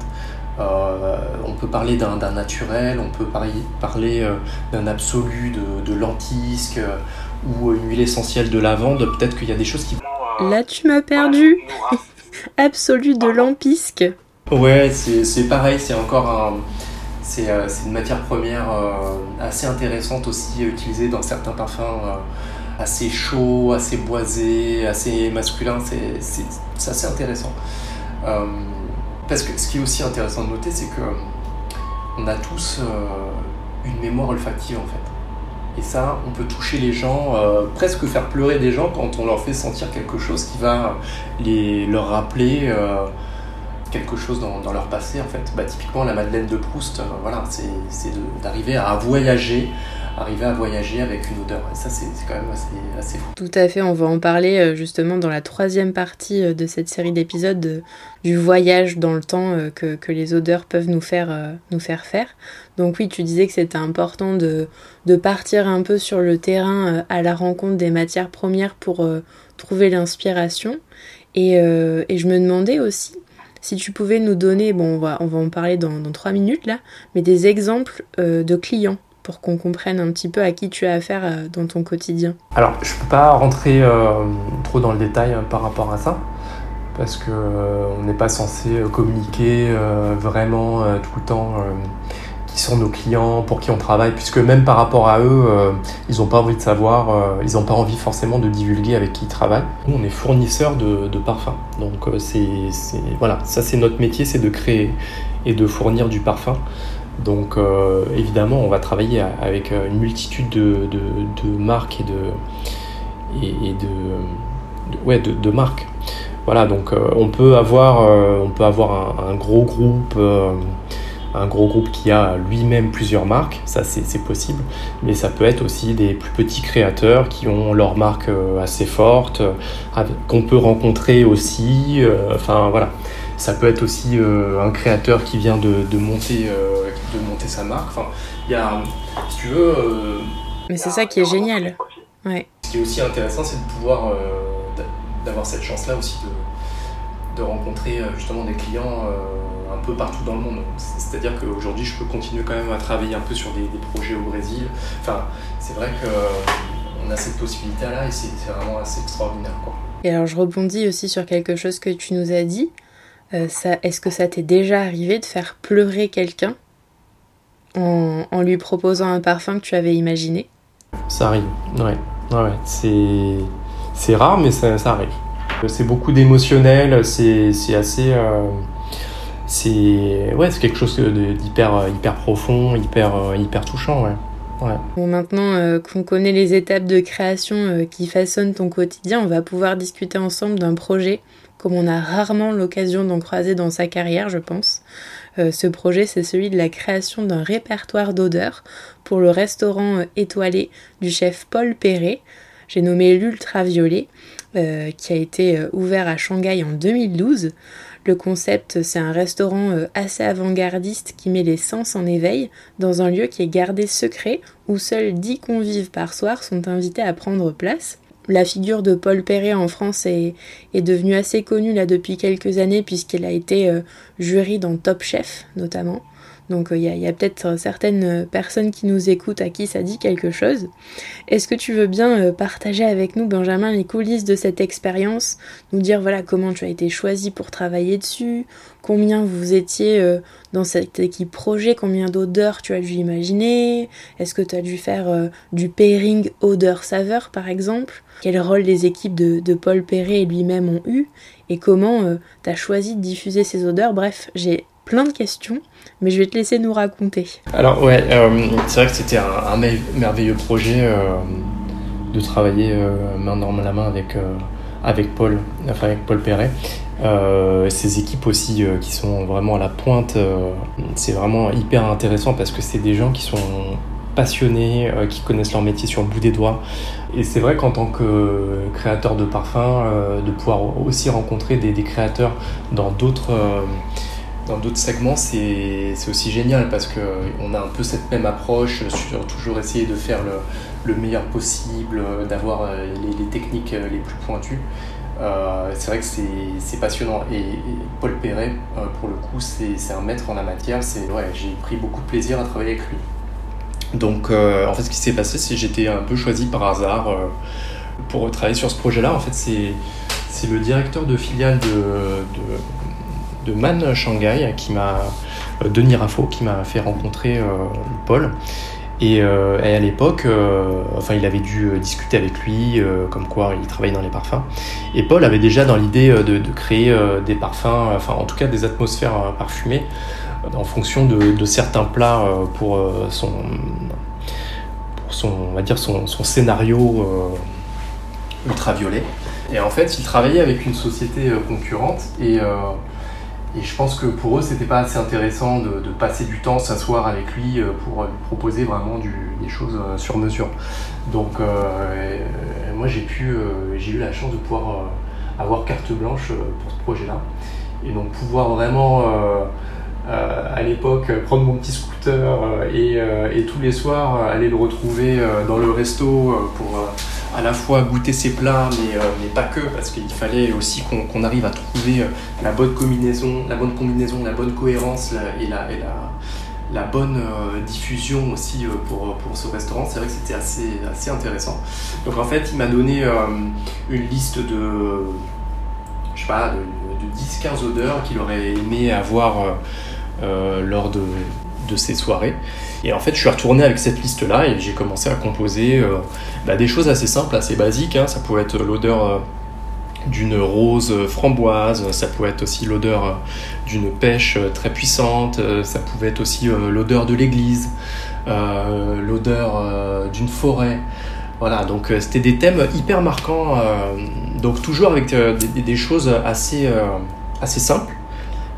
Euh, on peut parler d'un naturel, on peut parler, euh, d'un absolu de, de lentisque euh, ou une huile essentielle de lavande. Peut-être qu'il y a des choses qui Là, tu m'as perdu. absolu de lampisque. Ouais, c'est pareil, c'est encore un. C'est une matière première assez intéressante aussi utilisée dans certains parfums assez chaud, assez boisé, assez masculin, c'est assez intéressant. Euh, parce que ce qui est aussi intéressant de noter, c'est que on a tous euh, une mémoire olfactive en fait. Et ça, on peut toucher les gens, euh, presque faire pleurer des gens quand on leur fait sentir quelque chose qui va les, leur rappeler quelque chose dans, dans, leur passé en fait. Bah, typiquement la Madeleine de Proust, voilà, c'est d'arriver à voyager arriver à voyager avec une odeur. Ça, c'est quand même assez, fou. Tout à fait, on va en parler euh, justement dans la troisième partie euh, de cette série d'épisodes du voyage dans le temps euh, que, que, les odeurs peuvent nous faire, nous faire faire. Donc oui, tu disais que c'était important de, de, partir un peu sur le terrain à la rencontre des matières premières pour trouver l'inspiration. Et, et je me demandais aussi si tu pouvais nous donner, bon, on va, on va en parler dans trois minutes là, mais des exemples de clients pour qu'on comprenne un petit peu à qui tu as affaire euh, dans ton quotidien Alors, je ne peux pas rentrer euh, trop dans le détail hein, par rapport à ça, parce qu'on euh, n'est pas censé communiquer vraiment tout le temps qui sont nos clients, pour qui on travaille, puisque même par rapport à eux, ils n'ont pas envie de savoir, ils n'ont pas envie forcément de divulguer avec qui ils travaillent. Nous, on est fournisseur de, de parfums, donc c'est voilà, ça c'est notre métier, c'est de créer et de fournir du parfum. Donc euh, évidemment, on va travailler avec euh, une multitude de, marques et de, et, de, ouais, de, marques. Voilà, donc euh, on peut avoir, on peut avoir un, gros groupe, un gros groupe qui a lui-même plusieurs marques, ça c'est possible, mais ça peut être aussi des plus petits créateurs qui ont leur marque assez forte, qu'on peut rencontrer aussi. Enfin voilà, ça peut être aussi un créateur qui vient de, de monter de monter sa marque. Enfin, il y a, si tu veux. Euh, Mais c'est ça qui est génial. Ouais. Ce qui est aussi intéressant, c'est de pouvoir euh, d'avoir cette chance-là aussi de, de rencontrer euh, justement des clients un peu partout dans le monde. C'est-à-dire qu'aujourd'hui, je peux continuer quand même à travailler un peu sur des, projets au Brésil. Enfin, c'est vrai que on a cette possibilité-là et c'est vraiment assez extraordinaire. Quoi. Et alors, je rebondis aussi sur quelque chose que tu nous as dit. Est-ce que ça t'est déjà arrivé de faire pleurer quelqu'un en, lui proposant un parfum que tu avais imaginé? Ça arrive, ouais. ouais, C'est, c'est rare, mais ça, ça arrive. C'est beaucoup d'émotionnel, c'est, c'est assez. Euh, c'est, ouais, c'est quelque chose d'hyper hyper profond, hyper, euh, hyper touchant, ouais. Ouais. Bon, maintenant euh, qu'on connaît les étapes de création qui façonnent ton quotidien, on va pouvoir discuter ensemble d'un projet comme on a rarement l'occasion d'en croiser dans sa carrière, je pense. ce projet, c'est celui de la création d'un répertoire d'odeurs pour le restaurant étoilé du chef Paul Perret. J'ai nommé l'Ultraviolet, qui a été ouvert à Shanghai en 2012. Le concept, c'est un restaurant euh, assez avant-gardiste qui met les sens en éveil dans un lieu qui est gardé secret où seuls 10 convives par soir sont invités à prendre place. La figure de Paul Perret en France est, devenue assez connue là depuis quelques années puisqu'elle a été euh, jury dans Top Chef notamment. Donc il euh, y a, peut-être certaines personnes qui nous écoutent à qui ça dit quelque chose. Est-ce que tu veux bien euh, partager avec nous, Benjamin, les coulisses de cette expérience? Nous dire voilà comment tu as été choisi pour travailler dessus, combien vous étiez euh, dans cette équipe projet, combien d'odeurs tu as dû imaginer, est-ce que tu as dû faire du pairing odeur-saveur par exemple? Quel rôle les équipes de, Paul Perret et lui-même ont eu Et comment tu as choisi de diffuser ces odeurs Bref, j'ai plein de questions, mais je vais te laisser nous raconter. Alors ouais, euh, c'est vrai que c'était un, merveilleux projet euh, de travailler euh, main dans la main avec, avec Paul, enfin avec Paul Perret. ces équipes aussi qui sont vraiment à la pointe, c'est vraiment hyper intéressant parce que c'est des gens qui sont passionnés, qui connaissent leur métier sur le bout des doigts. Et c'est vrai qu'en tant que créateur de parfums, de pouvoir aussi rencontrer des, créateurs dans d'autres dans d'autres segments, c'est aussi génial parce qu'on a un peu cette même approche toujours essayer de faire le, le meilleur possible, d'avoir euh, les, techniques euh, les plus pointues. Euh, c'est vrai que c'est passionnant. Et, Paul Perret, pour le coup, c'est un maître en la matière. J'ai pris beaucoup de plaisir à travailler avec lui. Donc, en fait, ce qui s'est passé, c'est que j'étais un peu choisi par hasard pour travailler sur ce projet-là. En fait, c'est le directeur de filiale de, de de Man Shanghai, qui m'a euh, Denis Raffo, qui m'a fait rencontrer euh, Paul. Euh, et, à l'époque, enfin, il avait dû discuter avec lui, comme quoi il travaillait dans les parfums. Et Paul avait déjà dans l'idée de, créer des parfums, enfin, en tout cas des atmosphères parfumées, en fonction de, certains plats pour son, pour son, on va dire son, scénario ultraviolet. Et en fait, il travaillait avec une société concurrente et et je pense que pour eux, c'était pas assez intéressant de, passer du temps, s'asseoir avec lui euh, pour lui proposer vraiment des choses euh, sur mesure. Donc, euh, moi, j'ai pu, j'ai eu la chance de pouvoir avoir carte blanche pour ce projet-là. Et donc, pouvoir vraiment, à l'époque, prendre mon petit scooter et, et, tous les soirs aller le retrouver dans le resto pour à la fois goûter ses plats, mais, euh, mais pas que, parce qu'il fallait aussi qu'on arrive à trouver euh, la bonne combinaison, la bonne combinaison, la bonne cohérence et la, la, bonne euh, diffusion aussi pour, pour ce restaurant. C'est vrai que c'était assez, assez intéressant. Donc en fait, il m'a donné une liste de, je sais pas, de, de 10-15 odeurs qu'il aurait aimé avoir lors de, ces soirées. Et en fait, je suis retourné avec cette liste-là et j'ai commencé à composer euh, bah, des choses assez simples, assez basiques. Hein. Ça pouvait être l'odeur euh, d'une rose framboise, ça pouvait être aussi l'odeur euh, d'une pêche très puissante, ça pouvait être aussi l'odeur de l'église, l'odeur d'une forêt. Voilà, donc c'était des thèmes hyper marquants, donc toujours avec des, des choses assez, assez simples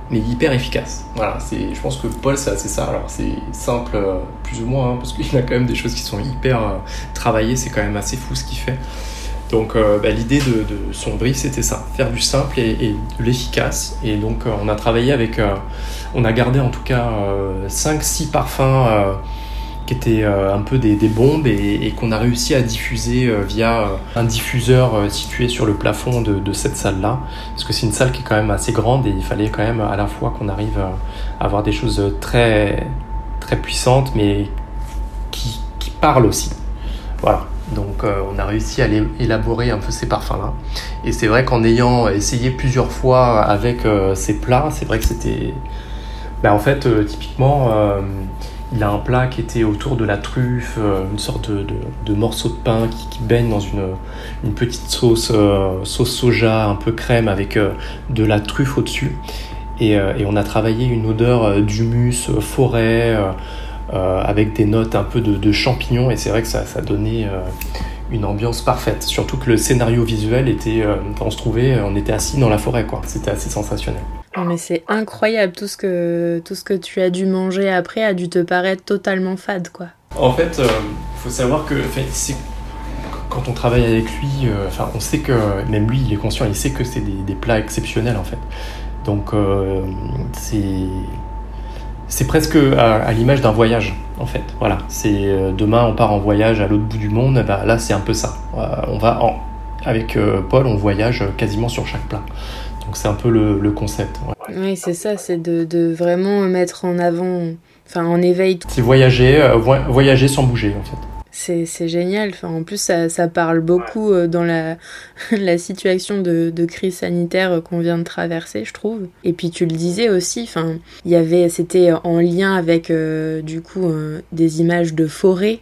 mais hyper efficace. Voilà, c'est, je pense que Paul, c'est ça. Alors, c'est simple, euh, plus ou moins, hein, parce qu'il a quand même des choses qui sont hyper euh, travaillées, c'est quand même assez fou ce qu'il fait. Donc, euh, bah, l'idée de, son brief, c'était ça, faire du simple et, de l'efficace. Et donc, on a travaillé avec, on a gardé en tout cas 5-6 parfums qui étaient euh, un peu des, bombes et, qu'on a réussi à diffuser euh, via euh, un diffuseur situé sur le plafond de, cette salle-là. Parce que c'est une salle qui est quand même assez grande et il fallait quand même à la fois qu'on arrive à avoir des choses très, très puissantes mais qui, parlent aussi. Voilà. Donc on a réussi à élaborer un peu ces parfums-là. Et c'est vrai qu'en ayant essayé plusieurs fois avec ces plats, c'est vrai que c'était... Ben, en fait, typiquement, il a un plat qui était autour de la truffe, euh, une sorte de, de, morceau de pain qui, baigne dans une, une petite sauce, euh, sauce soja un peu crème avec euh, de la truffe au-dessus. Et, et, on a travaillé une odeur d'humus, forêt, avec des notes un peu de, de champignons. Et c'est vrai que ça, ça donnait une ambiance parfaite. Surtout que le scénario visuel était, on se trouvait, on était assis dans la forêt, quoi. C'était assez sensationnel. Mais c'est incroyable, tout ce, que, tout ce que tu as dû manger après a dû te paraître totalement fade, quoi. En fait, il euh, faut savoir que quand on travaille avec lui, euh, on sait que, même lui, il est conscient, il sait que c'est des, plats exceptionnels, en fait. Donc, euh, c'est c'est presque à, l'image d'un voyage en fait. Voilà, c'est demain on part en voyage à l'autre bout du monde. Bah, là c'est un peu ça. on va en, avec Paul, on voyage quasiment sur chaque plat. Donc c'est un peu le, concept. Oui, c'est ça, c'est de, vraiment mettre en avant, enfin en éveil. C'est voyager, euh, voyager sans bouger en fait. C'est génial. Enfin, en plus, ça, ça parle beaucoup euh, dans la, la situation de, de crise sanitaire euh, qu'on vient de traverser, je trouve. Et puis, tu le disais aussi, enfin, il y avait, c'était en lien avec, du coup, des images de forêt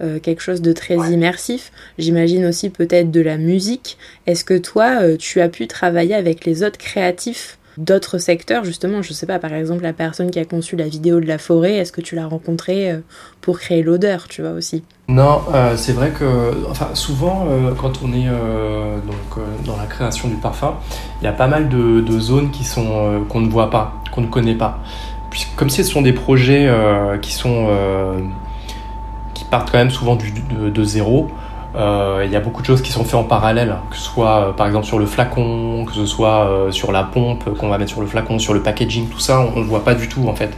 euh, quelque chose de très immersif. J'imagine aussi peut-être de la musique. Est-ce que toi, euh, tu as pu travailler avec les autres créatifs d'autres secteurs justement? Je sais pas, par exemple la personne qui a conçu la vidéo de la forêt, est-ce que tu l'as rencontré euh, pour créer l'odeur, tu vois aussi? Non, c'est vrai que, enfin, souvent quand on est donc dans la création du parfum, il y a pas mal de, de zones qui sont qu'on ne voit pas, qu'on ne connaît pas. Puis, comme si ce sont des projets qui sont partent quand même souvent du, de, zéro. Euh, il y a beaucoup de choses qui sont faites en parallèle, que ce soit euh, par exemple sur le flacon, que ce soit euh, sur la pompe qu'on va mettre sur le flacon, sur le packaging, tout ça, on ne le voit pas du tout en fait.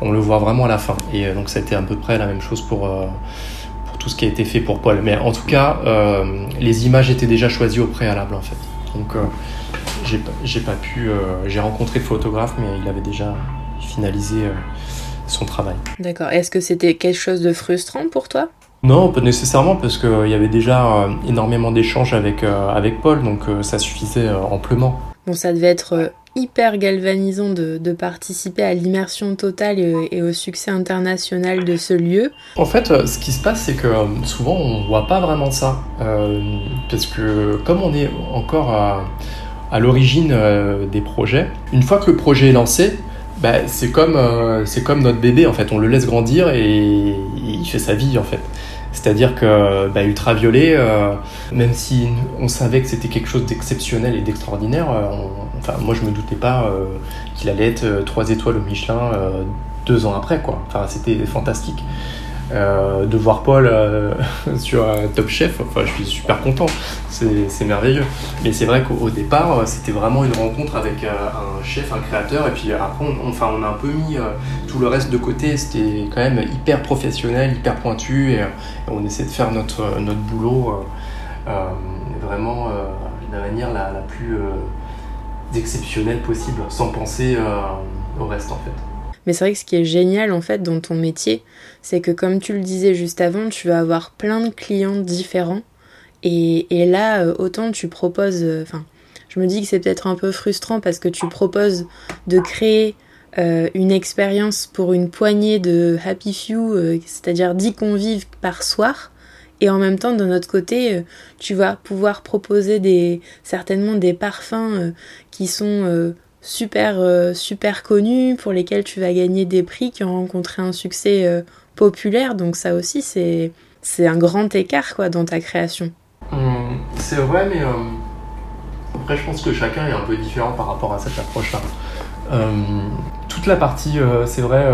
On le voit vraiment à la fin. Et donc ça a été à peu près la même chose pour, pour tout ce qui a été fait pour Paul. Mais en tout cas, les images étaient déjà choisies au préalable en fait. Donc j'ai pas pu. j'ai rencontré le photographe, mais il avait déjà finalisé son travail. D'accord. Est-ce que c'était quelque chose de frustrant pour toi? Non, pas nécessairement, parce qu'il euh, y avait déjà euh, énormément d'échanges avec, euh, avec Paul, donc ça suffisait amplement. Bon, ça devait être hyper galvanisant de, participer à l'immersion totale et, au succès international de ce lieu. En fait, ce qui se passe, c'est que souvent on voit pas vraiment ça, parce que comme on est encore à, à l'origine des projets, une fois que le projet est lancé, bah, c'est comme, euh, comme notre bébé en fait, on le laisse grandir et il fait sa vie en fait. C'est-à-dire que bah, Ultraviolet, euh, même si on savait que c'était quelque chose d'exceptionnel et d'extraordinaire, euh, moi je me doutais pas qu'il allait être 3 étoiles au Michelin deux ans après quoi. C'était fantastique. Euh, de voir Paul euh, sur Top Chef, enfin, je suis super content, c'est merveilleux. Mais c'est vrai qu'au départ, euh, c'était vraiment une rencontre avec un chef, un créateur, et puis après, on, on a un peu mis tout le reste de côté, c'était quand même hyper professionnel, hyper pointu, et, on essaie de faire notre, notre boulot vraiment de la manière la plus exceptionnelle possible, sans penser au reste en fait. Mais c'est vrai que ce qui est génial en fait dans ton métier, c'est que comme tu le disais juste avant, tu vas avoir plein de clients différents. Et, et là, euh, autant tu proposes, euh, enfin, je me dis que c'est peut-être un peu frustrant parce que tu proposes de créer euh, une expérience pour une poignée de happy few, c'est-à-dire 10 convives par soir. Et en même temps, de notre côté, tu vas pouvoir proposer des, certainement des parfums qui sont super, euh, super connus, pour lesquels tu vas gagner des prix, qui ont rencontré un succès euh, populaire. Donc ça aussi, c'est, c'est un grand écart quoi, dans ta création. Hum, c'est vrai, mais euh, après, je pense que chacun est un peu différent par rapport à cette approche-là. Hum, toute la partie, c'est vrai,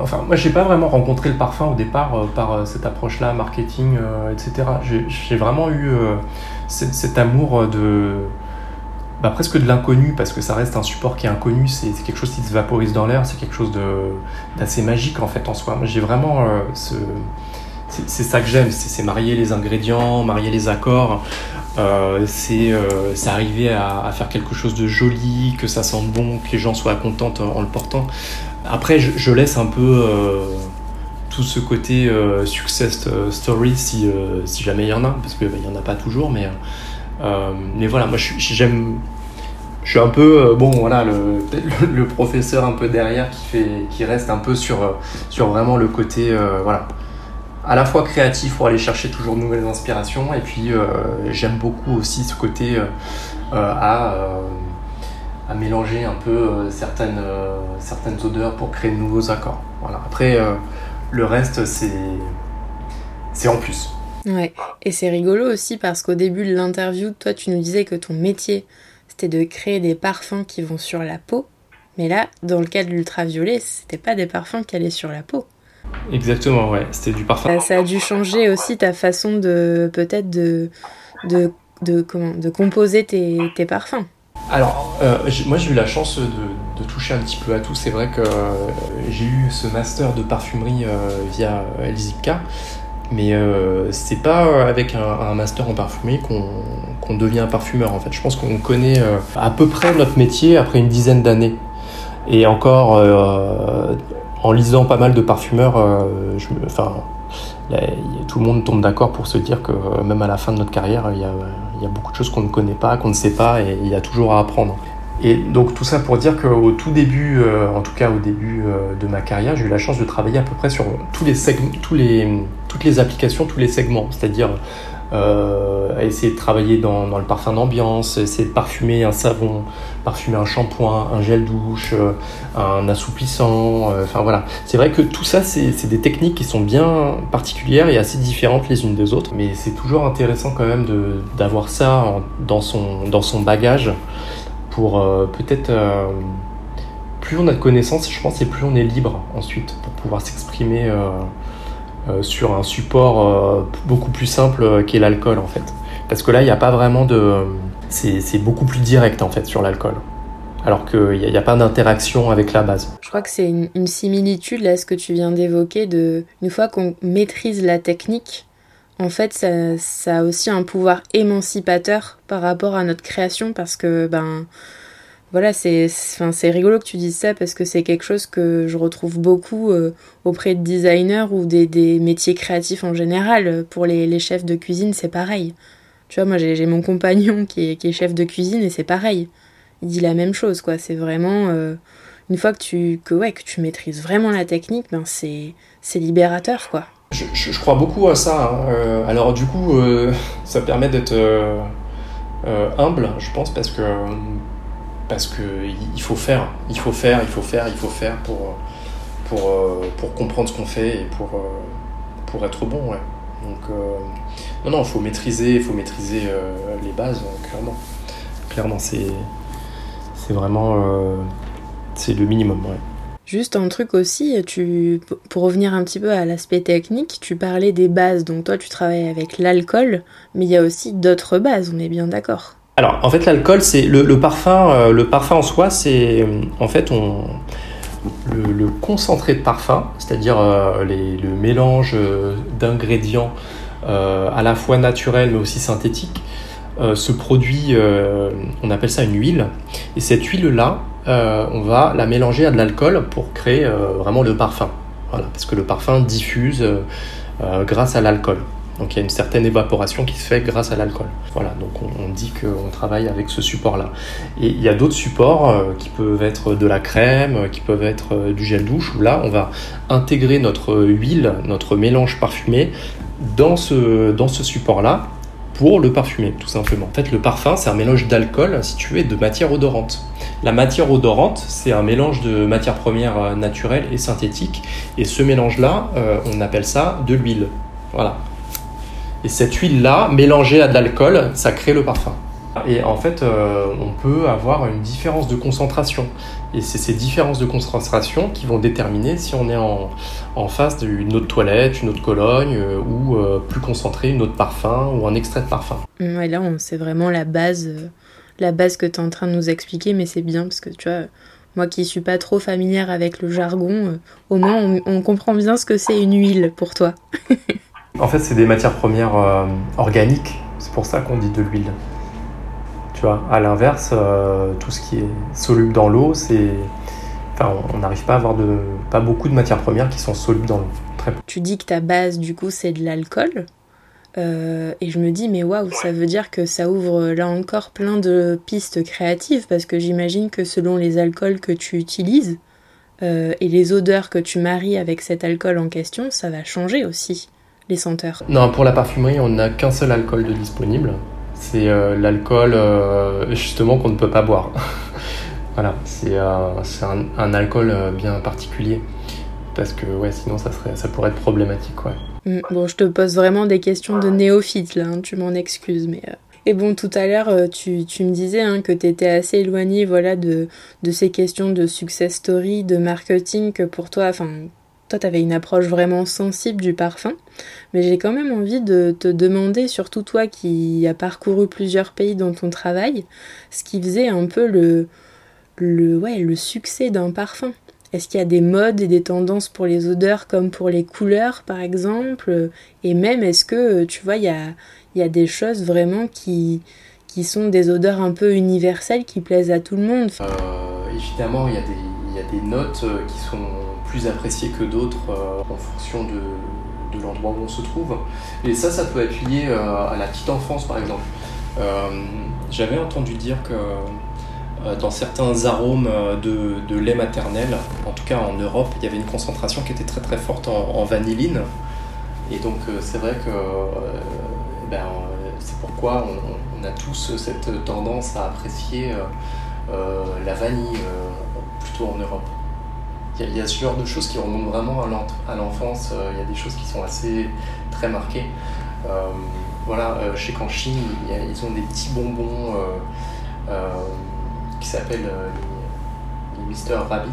enfin, moi, j'ai pas vraiment rencontré le parfum au départ par cette approche-là, marketing, etc. J'ai, vraiment eu cet amour de bah, presque de l'inconnu, parce que ça reste un support qui est inconnu, c'est quelque chose qui se vaporise dans l'air, c'est quelque chose d'assez magique en fait en soi. J'ai vraiment euh, ce. C'est ça que j'aime, c'est marier les ingrédients, marier les accords, euh, c'est euh, arriver à, faire quelque chose de joli, que ça sente bon, que les gens soient contents en le portant. Après, je, laisse un peu tout ce côté success story si, jamais il y en a, parce qu'il bah, n'y en a pas toujours, mais mais voilà, moi j'aime. Je suis un peu, euh, bon voilà, le, le, professeur un peu derrière qui, fait, qui reste un peu sur, euh, sur vraiment le côté, voilà, à la fois créatif pour aller chercher toujours de nouvelles inspirations, et puis j'aime beaucoup aussi ce côté à, à, mélanger un peu certaines, certaines odeurs pour créer de nouveaux accords. Voilà. Après, le reste, c'est en plus. Ouais, et c'est rigolo aussi parce qu'au début de l'interview, toi tu nous disais que ton métier c'était de créer des parfums qui vont sur la peau. Mais là, dans le cas de l'ultraviolet, c'était pas des parfums qui allaient sur la peau. Exactement, ouais, c'était du parfum. Ça, a dû changer aussi ta façon de peut-être de, de, de, comment, de composer tes, tes parfums. Alors, euh, moi j'ai eu la chance de, de, toucher un petit peu à tout. C'est vrai que euh, j'ai eu ce master de parfumerie euh, via Elzipka, mais c'est pas avec un, master en parfumerie qu'on devient parfumeur en fait. Je pense qu'on connaît à peu près notre métier après une dizaine d'années. Et encore, en lisant pas mal de parfumeurs, euh, enfin, tout le monde tombe d'accord pour se dire que euh, même à la fin de notre carrière, il y a, il y a beaucoup de choses qu'on ne connaît pas, qu'on ne sait pas, et il y a toujours à apprendre. Et donc tout ça pour dire qu'au tout début, euh, en tout cas au début de ma carrière, j'ai eu la chance de travailler à peu près sur tous les toutes les applications, tous les segments, c'est-à-dire euh, essayer de travailler dans, le parfum d'ambiance, essayer de parfumer un savon, parfumer un shampoing, un gel douche, euh, un assouplissant. Euh, enfin voilà, c'est vrai que tout ça, c'est des techniques qui sont bien particulières et assez différentes les unes des autres, mais c'est toujours intéressant quand même d'avoir ça dans, son, dans son bagage pour euh, peut-être plus on a de connaissances, je pense, et plus on est libre ensuite pour pouvoir s'exprimer euh, sur un support euh, beaucoup plus simple euh, qu'est l'alcool en fait. Parce que là, il n'y a pas vraiment de... C'est beaucoup plus direct en fait sur l'alcool alors qu'il n'y a, a, pas d'interaction avec la base. Je crois que c'est une, une, similitude là, ce que tu viens d'évoquer, de une fois qu'on maîtrise la technique, en fait, ça, ça, a aussi un pouvoir émancipateur par rapport à notre création parce que ben voilà, c'est c'est rigolo que tu dises ça parce que c'est quelque chose que je retrouve beaucoup euh, auprès de designers ou des, métiers créatifs en général. Pour les, chefs de cuisine, c'est pareil. Tu vois, moi j'ai mon compagnon qui est, chef de cuisine et c'est pareil. Il dit la même chose, quoi. C'est vraiment euh, une fois que tu ouais que tu maîtrises vraiment la technique, ben c'est libérateur, quoi. Je, crois beaucoup à ça. Hein. Euh, alors du coup, ça permet d'être humble, je pense, parce que parce que il faut faire, il faut faire, il faut faire, il faut faire pour, pour, euh, pour comprendre ce qu'on fait et pour, euh, pour être bon. Donc, euh, non, non, il faut maîtriser, faut maîtriser les bases, clairement. Clairement, c'est, c'est vraiment c'est le minimum. Juste un truc aussi, tu, pour revenir un petit peu à l'aspect technique, tu parlais des bases, donc toi tu travailles avec l'alcool, mais il y a aussi d'autres bases, on est bien d'accord alors, en fait, l'alcool, c'est le, parfum. Euh, le parfum en soi, c'est euh, en fait on, le, concentré de parfum, c'est-à-dire euh, le mélange d'ingrédients à la fois naturels mais aussi synthétiques, se produit. on appelle ça une huile. Et cette huile-là, on va la mélanger à de l'alcool pour créer vraiment le parfum. Voilà, parce que le parfum diffuse grâce à l'alcool. Donc il y a une certaine évaporation qui se fait grâce à l'alcool. Voilà, donc on, on dit qu'on travaille avec ce support-là. Et il y a d'autres supports euh, qui peuvent être de la crème, euh, qui peuvent être euh, du gel douche, où là on va intégrer notre huile, notre mélange parfumé dans ce, dans ce support-là pour le parfumer, tout simplement. En fait, le parfum, c'est un mélange d'alcool, si de matière odorante. La matière odorante, c'est un mélange de matières premières naturelles et synthétiques, et ce mélange-là, euh, on appelle ça de l'huile. Voilà. Et cette huile-là, mélangée à de l'alcool, ça crée le parfum. Et en fait, euh, on peut avoir une différence de concentration. Et c'est ces différences de concentration qui vont déterminer si on est en, en face d'une autre toilette, une autre cologne, euh, ou euh, plus concentré, une autre parfum, ou un extrait de parfum. Ouais, là, c'est vraiment la base, la base que tu es en train de nous expliquer, mais c'est bien parce que tu vois, moi qui suis pas trop familière avec le jargon, au moins on, on comprend bien ce que c'est une huile pour toi. En fait, c'est des matières premières organiques. C'est pour ça qu'on dit de l'huile. Tu vois, à l'inverse, euh, tout ce qui est soluble dans l'eau, c'est. Enfin, on n'arrive pas à avoir de, pas beaucoup de matières premières qui sont solubles dans l'eau. Très peu. Tu dis que ta base, du coup, c'est de l'alcool. Euh, et je me dis, mais waouh, ça veut dire que ça ouvre là encore plein de pistes créatives parce que j'imagine que selon les alcools que tu utilises euh, et les odeurs que tu maries avec cet alcool en question, ça va changer aussi les senteurs Non, pour la parfumerie, on n'a qu'un seul alcool de disponible. C'est euh, l'alcool euh, justement qu'on ne peut pas boire. voilà, c'est euh, un, un, alcool bien particulier. Parce que ouais, sinon ça, serait, ça pourrait être problématique. Ouais. Mmh, bon, je te pose vraiment des questions de néophyte là, hein, tu m'en excuses, mais. Et bon, tout à l'heure, tu, tu, me disais hein, que tu étais assez éloigné voilà, de, de ces questions de success story, de marketing, que pour toi, enfin, toi, tu avais une approche vraiment sensible du parfum. Mais j'ai quand même envie de te demander, surtout toi qui as parcouru plusieurs pays dans ton travail, ce qui faisait un peu le, le, ouais, le succès d'un parfum. Est-ce qu'il y a des modes et des tendances pour les odeurs comme pour les couleurs par exemple? Et même est-ce que tu vois, il y a, y a des choses vraiment qui, qui sont des odeurs un peu universelles qui plaisent à tout le monde? Euh, Évidemment, il y, y a des notes euh, qui sont plus que d'autres euh, en fonction de, l'endroit où on se trouve. Et ça, ça peut être lié à la petite enfance par exemple. J'avais entendu dire que euh, dans certains arômes euh, de, lait maternel, en tout cas en Europe, il y avait une concentration qui était très très forte en, vanilline. Et donc euh, c'est vrai que ben, c'est pourquoi on, a tous cette tendance à apprécier la vanille plutôt en Europe. Il y, a, ce genre de choses qui remontent vraiment à l'enfance, il y a des choses qui sont assez très marquées. voilà, chez Kanchi, ils ont des petits bonbons qui s'appelle euh, les, Mister Rabbit.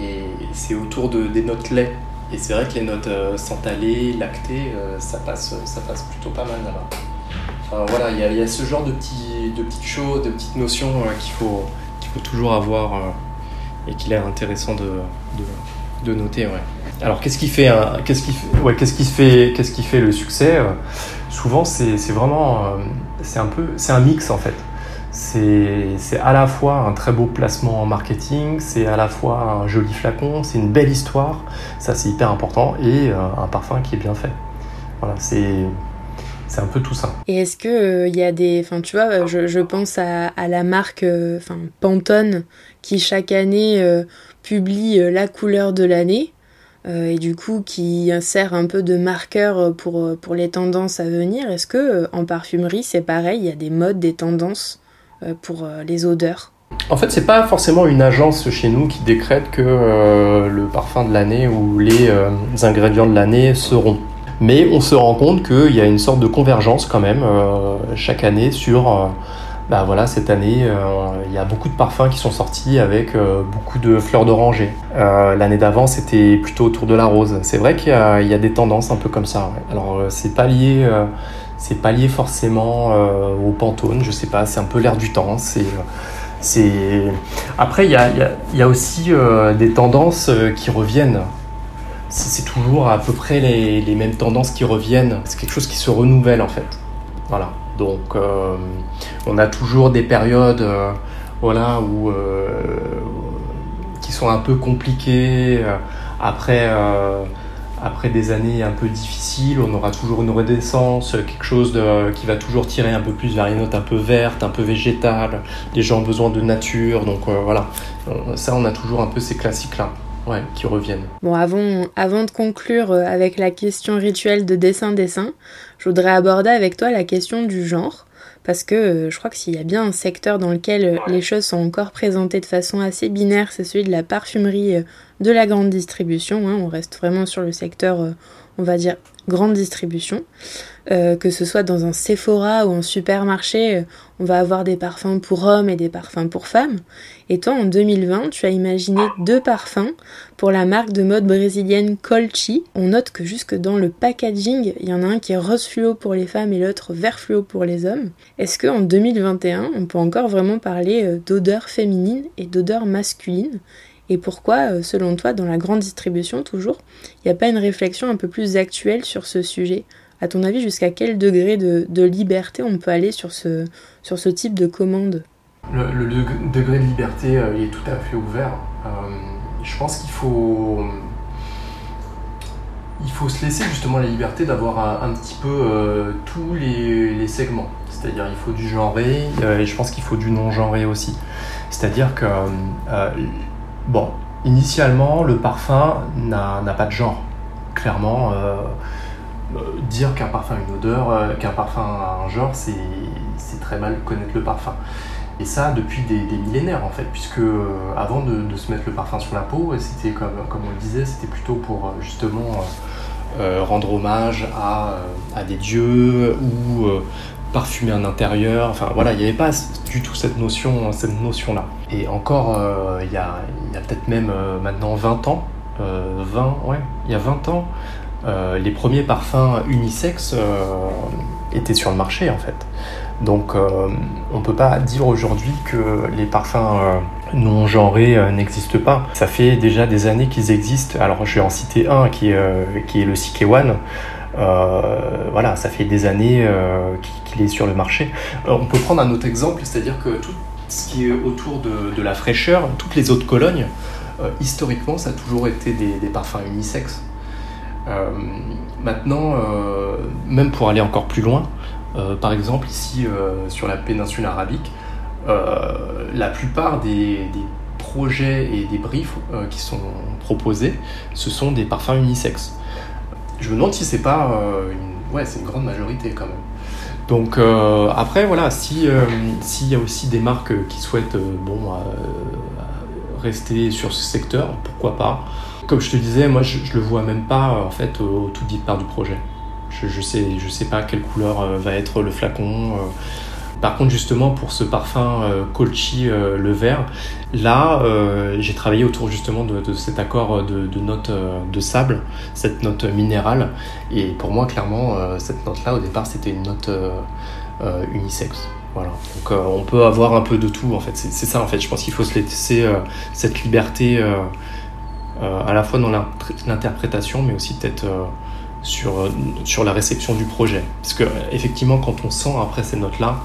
Et c'est autour de, des notes lait. Et c'est vrai que les notes euh, santalées, lactées, euh, ça, passe, ça passe plutôt pas mal là-bas. Voilà, il y, a ce genre de, petits, de petites choses, de petites notions qu'il faut, qu'il faut toujours avoir et qu'il est intéressant de, de, noter. Ouais. Alors qu'est-ce qui fait, qu'est-ce qui, ouais, qu'est-ce qui fait, qu'est-ce qui fait le succès Souvent, c'est, c'est vraiment, c'est un peu, c'est un mix en fait c'est à la fois un très beau placement en marketing, c'est à la fois un joli flacon, c'est une belle histoire, ça c'est hyper important, et euh, un parfum qui est bien fait. Voilà, c'est c'est un peu tout ça. Et est-ce que il euh, y a des, enfin tu vois, je, je pense à, à, la marque, euh, Pantone, qui chaque année publie la couleur de l'année. et du coup qui sert un peu de marqueur pour, pour les tendances à venir. Est-ce que en parfumerie c'est pareil, il y a des modes, des tendances euh, pour euh, les odeurs? En fait, c'est pas forcément une agence chez nous qui décrète que euh, le parfum de l'année ou les ingrédients de l'année seront. Mais on se rend compte qu'il y a une sorte de convergence quand même chaque année sur. Bah voilà, cette année, il y a beaucoup de parfums qui sont sortis avec beaucoup de fleurs d'oranger. L'année d'avant, c'était plutôt autour de la rose. C'est vrai qu'il y, a des tendances un peu comme ça. Alors, c'est pas lié c'est pas lié forcément euh, au Pantone, je sais pas, c'est un peu l'air du temps. C'est. Après, il y a, y a, aussi euh, des tendances euh, qui reviennent. C'est, toujours à peu près les, les, mêmes tendances qui reviennent. C'est quelque chose qui se renouvelle en fait. Voilà. Donc, on a toujours des périodes, voilà, où qui sont un peu compliquées. Après des années un peu difficiles, on aura toujours une redescence, quelque chose qui va toujours tirer un peu plus vers une note un peu verte, un peu végétale. Les gens ont besoin de nature, donc euh, voilà. Ça, on a toujours un peu ces classiques-là. Ouais, qui reviennent. Bon, avant, avant de conclure euh, avec la question rituelle de dessin-dessin, je voudrais aborder avec toi la question du genre parce que euh, je crois que s'il y a bien un secteur dans lequel les choses sont encore présentées de façon assez binaire, c'est celui de la parfumerie de la grande distribution. Hein. on reste vraiment sur le secteur, euh, on va dire, grande distribution. Euh, que ce soit dans un Sephora ou un supermarché, euh, on va avoir des parfums pour hommes et des parfums pour femmes. Et toi, en 2020, tu as imaginé deux parfums pour la marque de mode brésilienne Colchi. On note que jusque dans le packaging, il y en a un qui est rose fluo pour les femmes et l'autre vert fluo pour les hommes. Est-ce qu'en 2021, on peut encore vraiment parler d'odeur féminine et d'odeur masculine et pourquoi, euh, selon toi, dans la grande distribution toujours, il n'y a pas une réflexion un peu plus actuelle sur ce sujet? À ton avis, jusqu'à quel degré de, liberté on peut aller sur ce, sur ce type de commande? Le, degré de liberté euh, est tout à fait ouvert. Euh, je pense qu'il faut, il faut se laisser justement la liberté d'avoir un, petit peu tous les, segments. C'est-à-dire il faut du genré et je pense qu'il faut du non-genré aussi. C'est-à-dire que Bon, initialement, le parfum n'a pas de genre. Clairement, euh, euh, dire qu'un parfum a une odeur, euh, qu'un parfum a un genre, c'est très mal connaître le parfum. Et ça depuis des, millénaires en fait, puisque avant de, se mettre le parfum sur la peau, c'était comme, on le disait, c'était plutôt pour justement rendre hommage à, des dieux ou parfumer un intérieur. Enfin voilà, il n'y avait pas du tout cette notion, cette notion là. Et encore, il y a, peut-être même maintenant 20 ans, 20, ouais, il y a 20 ans, les premiers parfums unisexes étaient sur le marché en fait. Donc on ne peut pas dire aujourd'hui que les parfums non genrés euh, n'existe pas. Ça fait déjà des années qu'ils existent. Alors je vais en citer un qui est, euh, qui est le CK1. Euh, voilà, ça fait des années qu'il est sur le marché. on peut prendre un autre exemple, c'est-à-dire que tout ce qui est autour de, la fraîcheur, toutes les autres colognes, historiquement, ça a toujours été des, des parfums unisexes. maintenant, même pour aller encore plus loin, par exemple ici sur la péninsule arabique, euh, la plupart des, projets et des briefs euh, qui sont proposés, ce sont des parfums unisexes. Je me demande si c'est pas euh, une... Ouais, c'est une grande majorité quand même. Donc après, voilà, s'il y a aussi des marques qui souhaitent rester sur ce secteur, pourquoi pas. Comme je te disais, moi je, je le vois même pas en fait au, tout départ du projet. Je, je sais, je sais pas quelle couleur va être le flacon. Par contre, justement, pour ce parfum euh, Colchi euh, le vert, là, euh, j'ai travaillé autour justement de, cet accord de, notes de sable, cette note minérale. Et pour moi, clairement, cette note-là, au départ, c'était une note unisexe. Voilà. Donc on peut avoir un peu de tout en fait. C'est ça en fait. Je pense qu'il faut se laisser cette liberté à la fois dans l'interprétation, mais aussi peut-être sur, sur la réception du projet. Parce que effectivement, quand on sent après ces notes-là,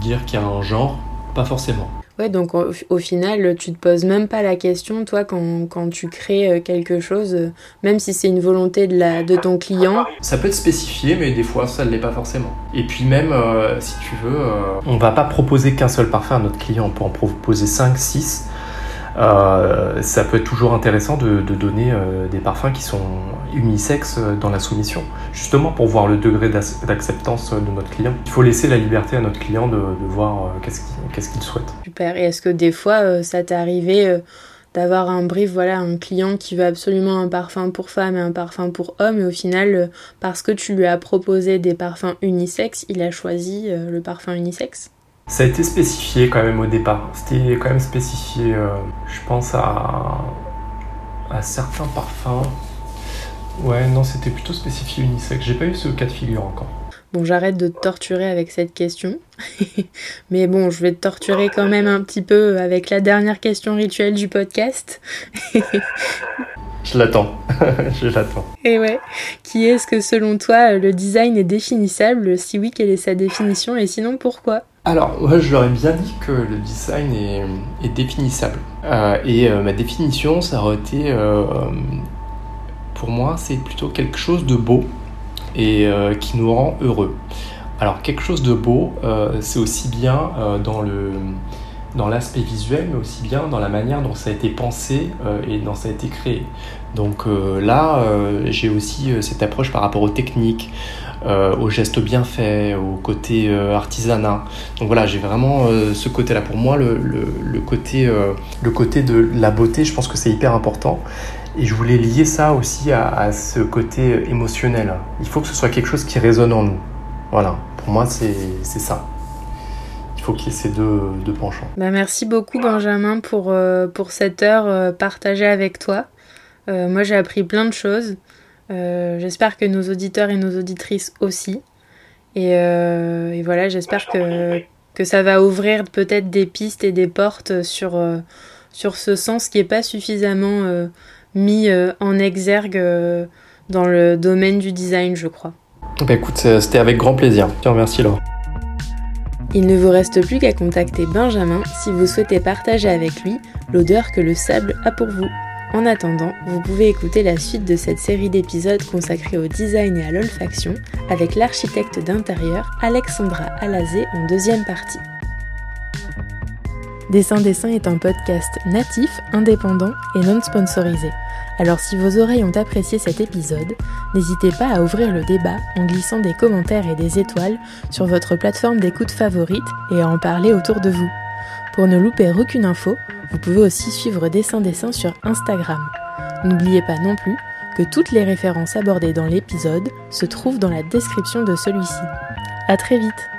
dire qu'il y a un genre, pas forcément. Ouais, donc au, final, tu te poses même pas la question, toi, quand, quand tu crées euh, quelque chose, euh, même si c'est une volonté de, la, de ton client. Ça peut être spécifié, mais des fois, ça ne l'est pas forcément. Et puis même, euh, si tu veux, on va pas proposer qu'un seul parfum à notre client, on peut en proposer 5, 6. Euh, ça peut être toujours intéressant de, donner euh, des parfums qui sont unisexes euh, dans la soumission, justement pour voir le degré d'acceptance de notre client. Il faut laisser la liberté à notre client de, voir qu'est-ce qu'il souhaite. Super. Et est-ce que des fois, ça t'est arrivé d'avoir un brief, voilà, un client qui veut absolument un parfum pour femme et un parfum pour homme, et au final, parce que tu lui as proposé des parfums unisexes, il a choisi le parfum unisexe ça a été spécifié quand même au départ. C'était quand même spécifié, euh, je pense, à, à certains parfums. Ouais, non, c'était plutôt spécifié unisexe. J'ai pas eu ce cas de figure encore. Bon, j'arrête de te torturer avec cette question. Mais bon, je vais te torturer quand même un petit peu avec la dernière question rituelle du podcast. je l'attends. je l'attends. Et ouais. Qui est-ce que selon toi le design est définissable? Si oui, quelle est sa définition? Et sinon, pourquoi? Alors, moi, je leur ai bien dit que le design est, définissable. Euh, et euh, ma définition, ça aurait été, euh, pour moi, c'est plutôt quelque chose de beau et qui nous rend heureux. Alors, quelque chose de beau, c'est aussi bien dans le dans l'aspect visuel, mais aussi bien dans la manière dont ça a été pensé et dont ça a été créé. Donc là, j'ai aussi cette approche par rapport aux techniques, euh, aux gestes bien faits, au côté euh, artisanat. Donc voilà, j'ai vraiment euh, ce côté-là. Pour moi, le, côté, le côté de la beauté, je pense que c'est hyper important. Et je voulais lier ça aussi à, ce côté émotionnel. Il faut que ce soit quelque chose qui résonne en nous. Voilà, pour moi, c'est ça. Il faut qu'il y ait ces deux, deux penchants. Bah merci beaucoup, Benjamin, pour, pour cette heure partagée avec toi. moi, j'ai appris plein de choses. Euh, j'espère que nos auditeurs et nos auditrices aussi. Et, euh, voilà, j'espère que, que ça va ouvrir peut-être des pistes et des portes sur, euh, sur ce sens qui n'est pas suffisamment mis en exergue dans le domaine du design, je crois. Bah écoute, c'était avec grand plaisir. Tiens, merci Laure. Il ne vous reste plus qu'à contacter Benjamin si vous souhaitez partager avec lui l'odeur que le sable a pour vous. En attendant, vous pouvez écouter la suite de cette série d'épisodes consacrés au design et à l'olfaction avec l'architecte d'intérieur Alexandra Alazé en deuxième partie. Dessin Dessin est un podcast natif, indépendant et non sponsorisé. Alors si vos oreilles ont apprécié cet épisode, n'hésitez pas à ouvrir le débat en glissant des commentaires et des étoiles sur votre plateforme d'écoute favorite et à en parler autour de vous. Pour ne louper aucune info, vous pouvez aussi suivre Dessin Dessin sur Instagram. N'oubliez pas non plus que toutes les références abordées dans l'épisode se trouvent dans la description de celui-ci. À très vite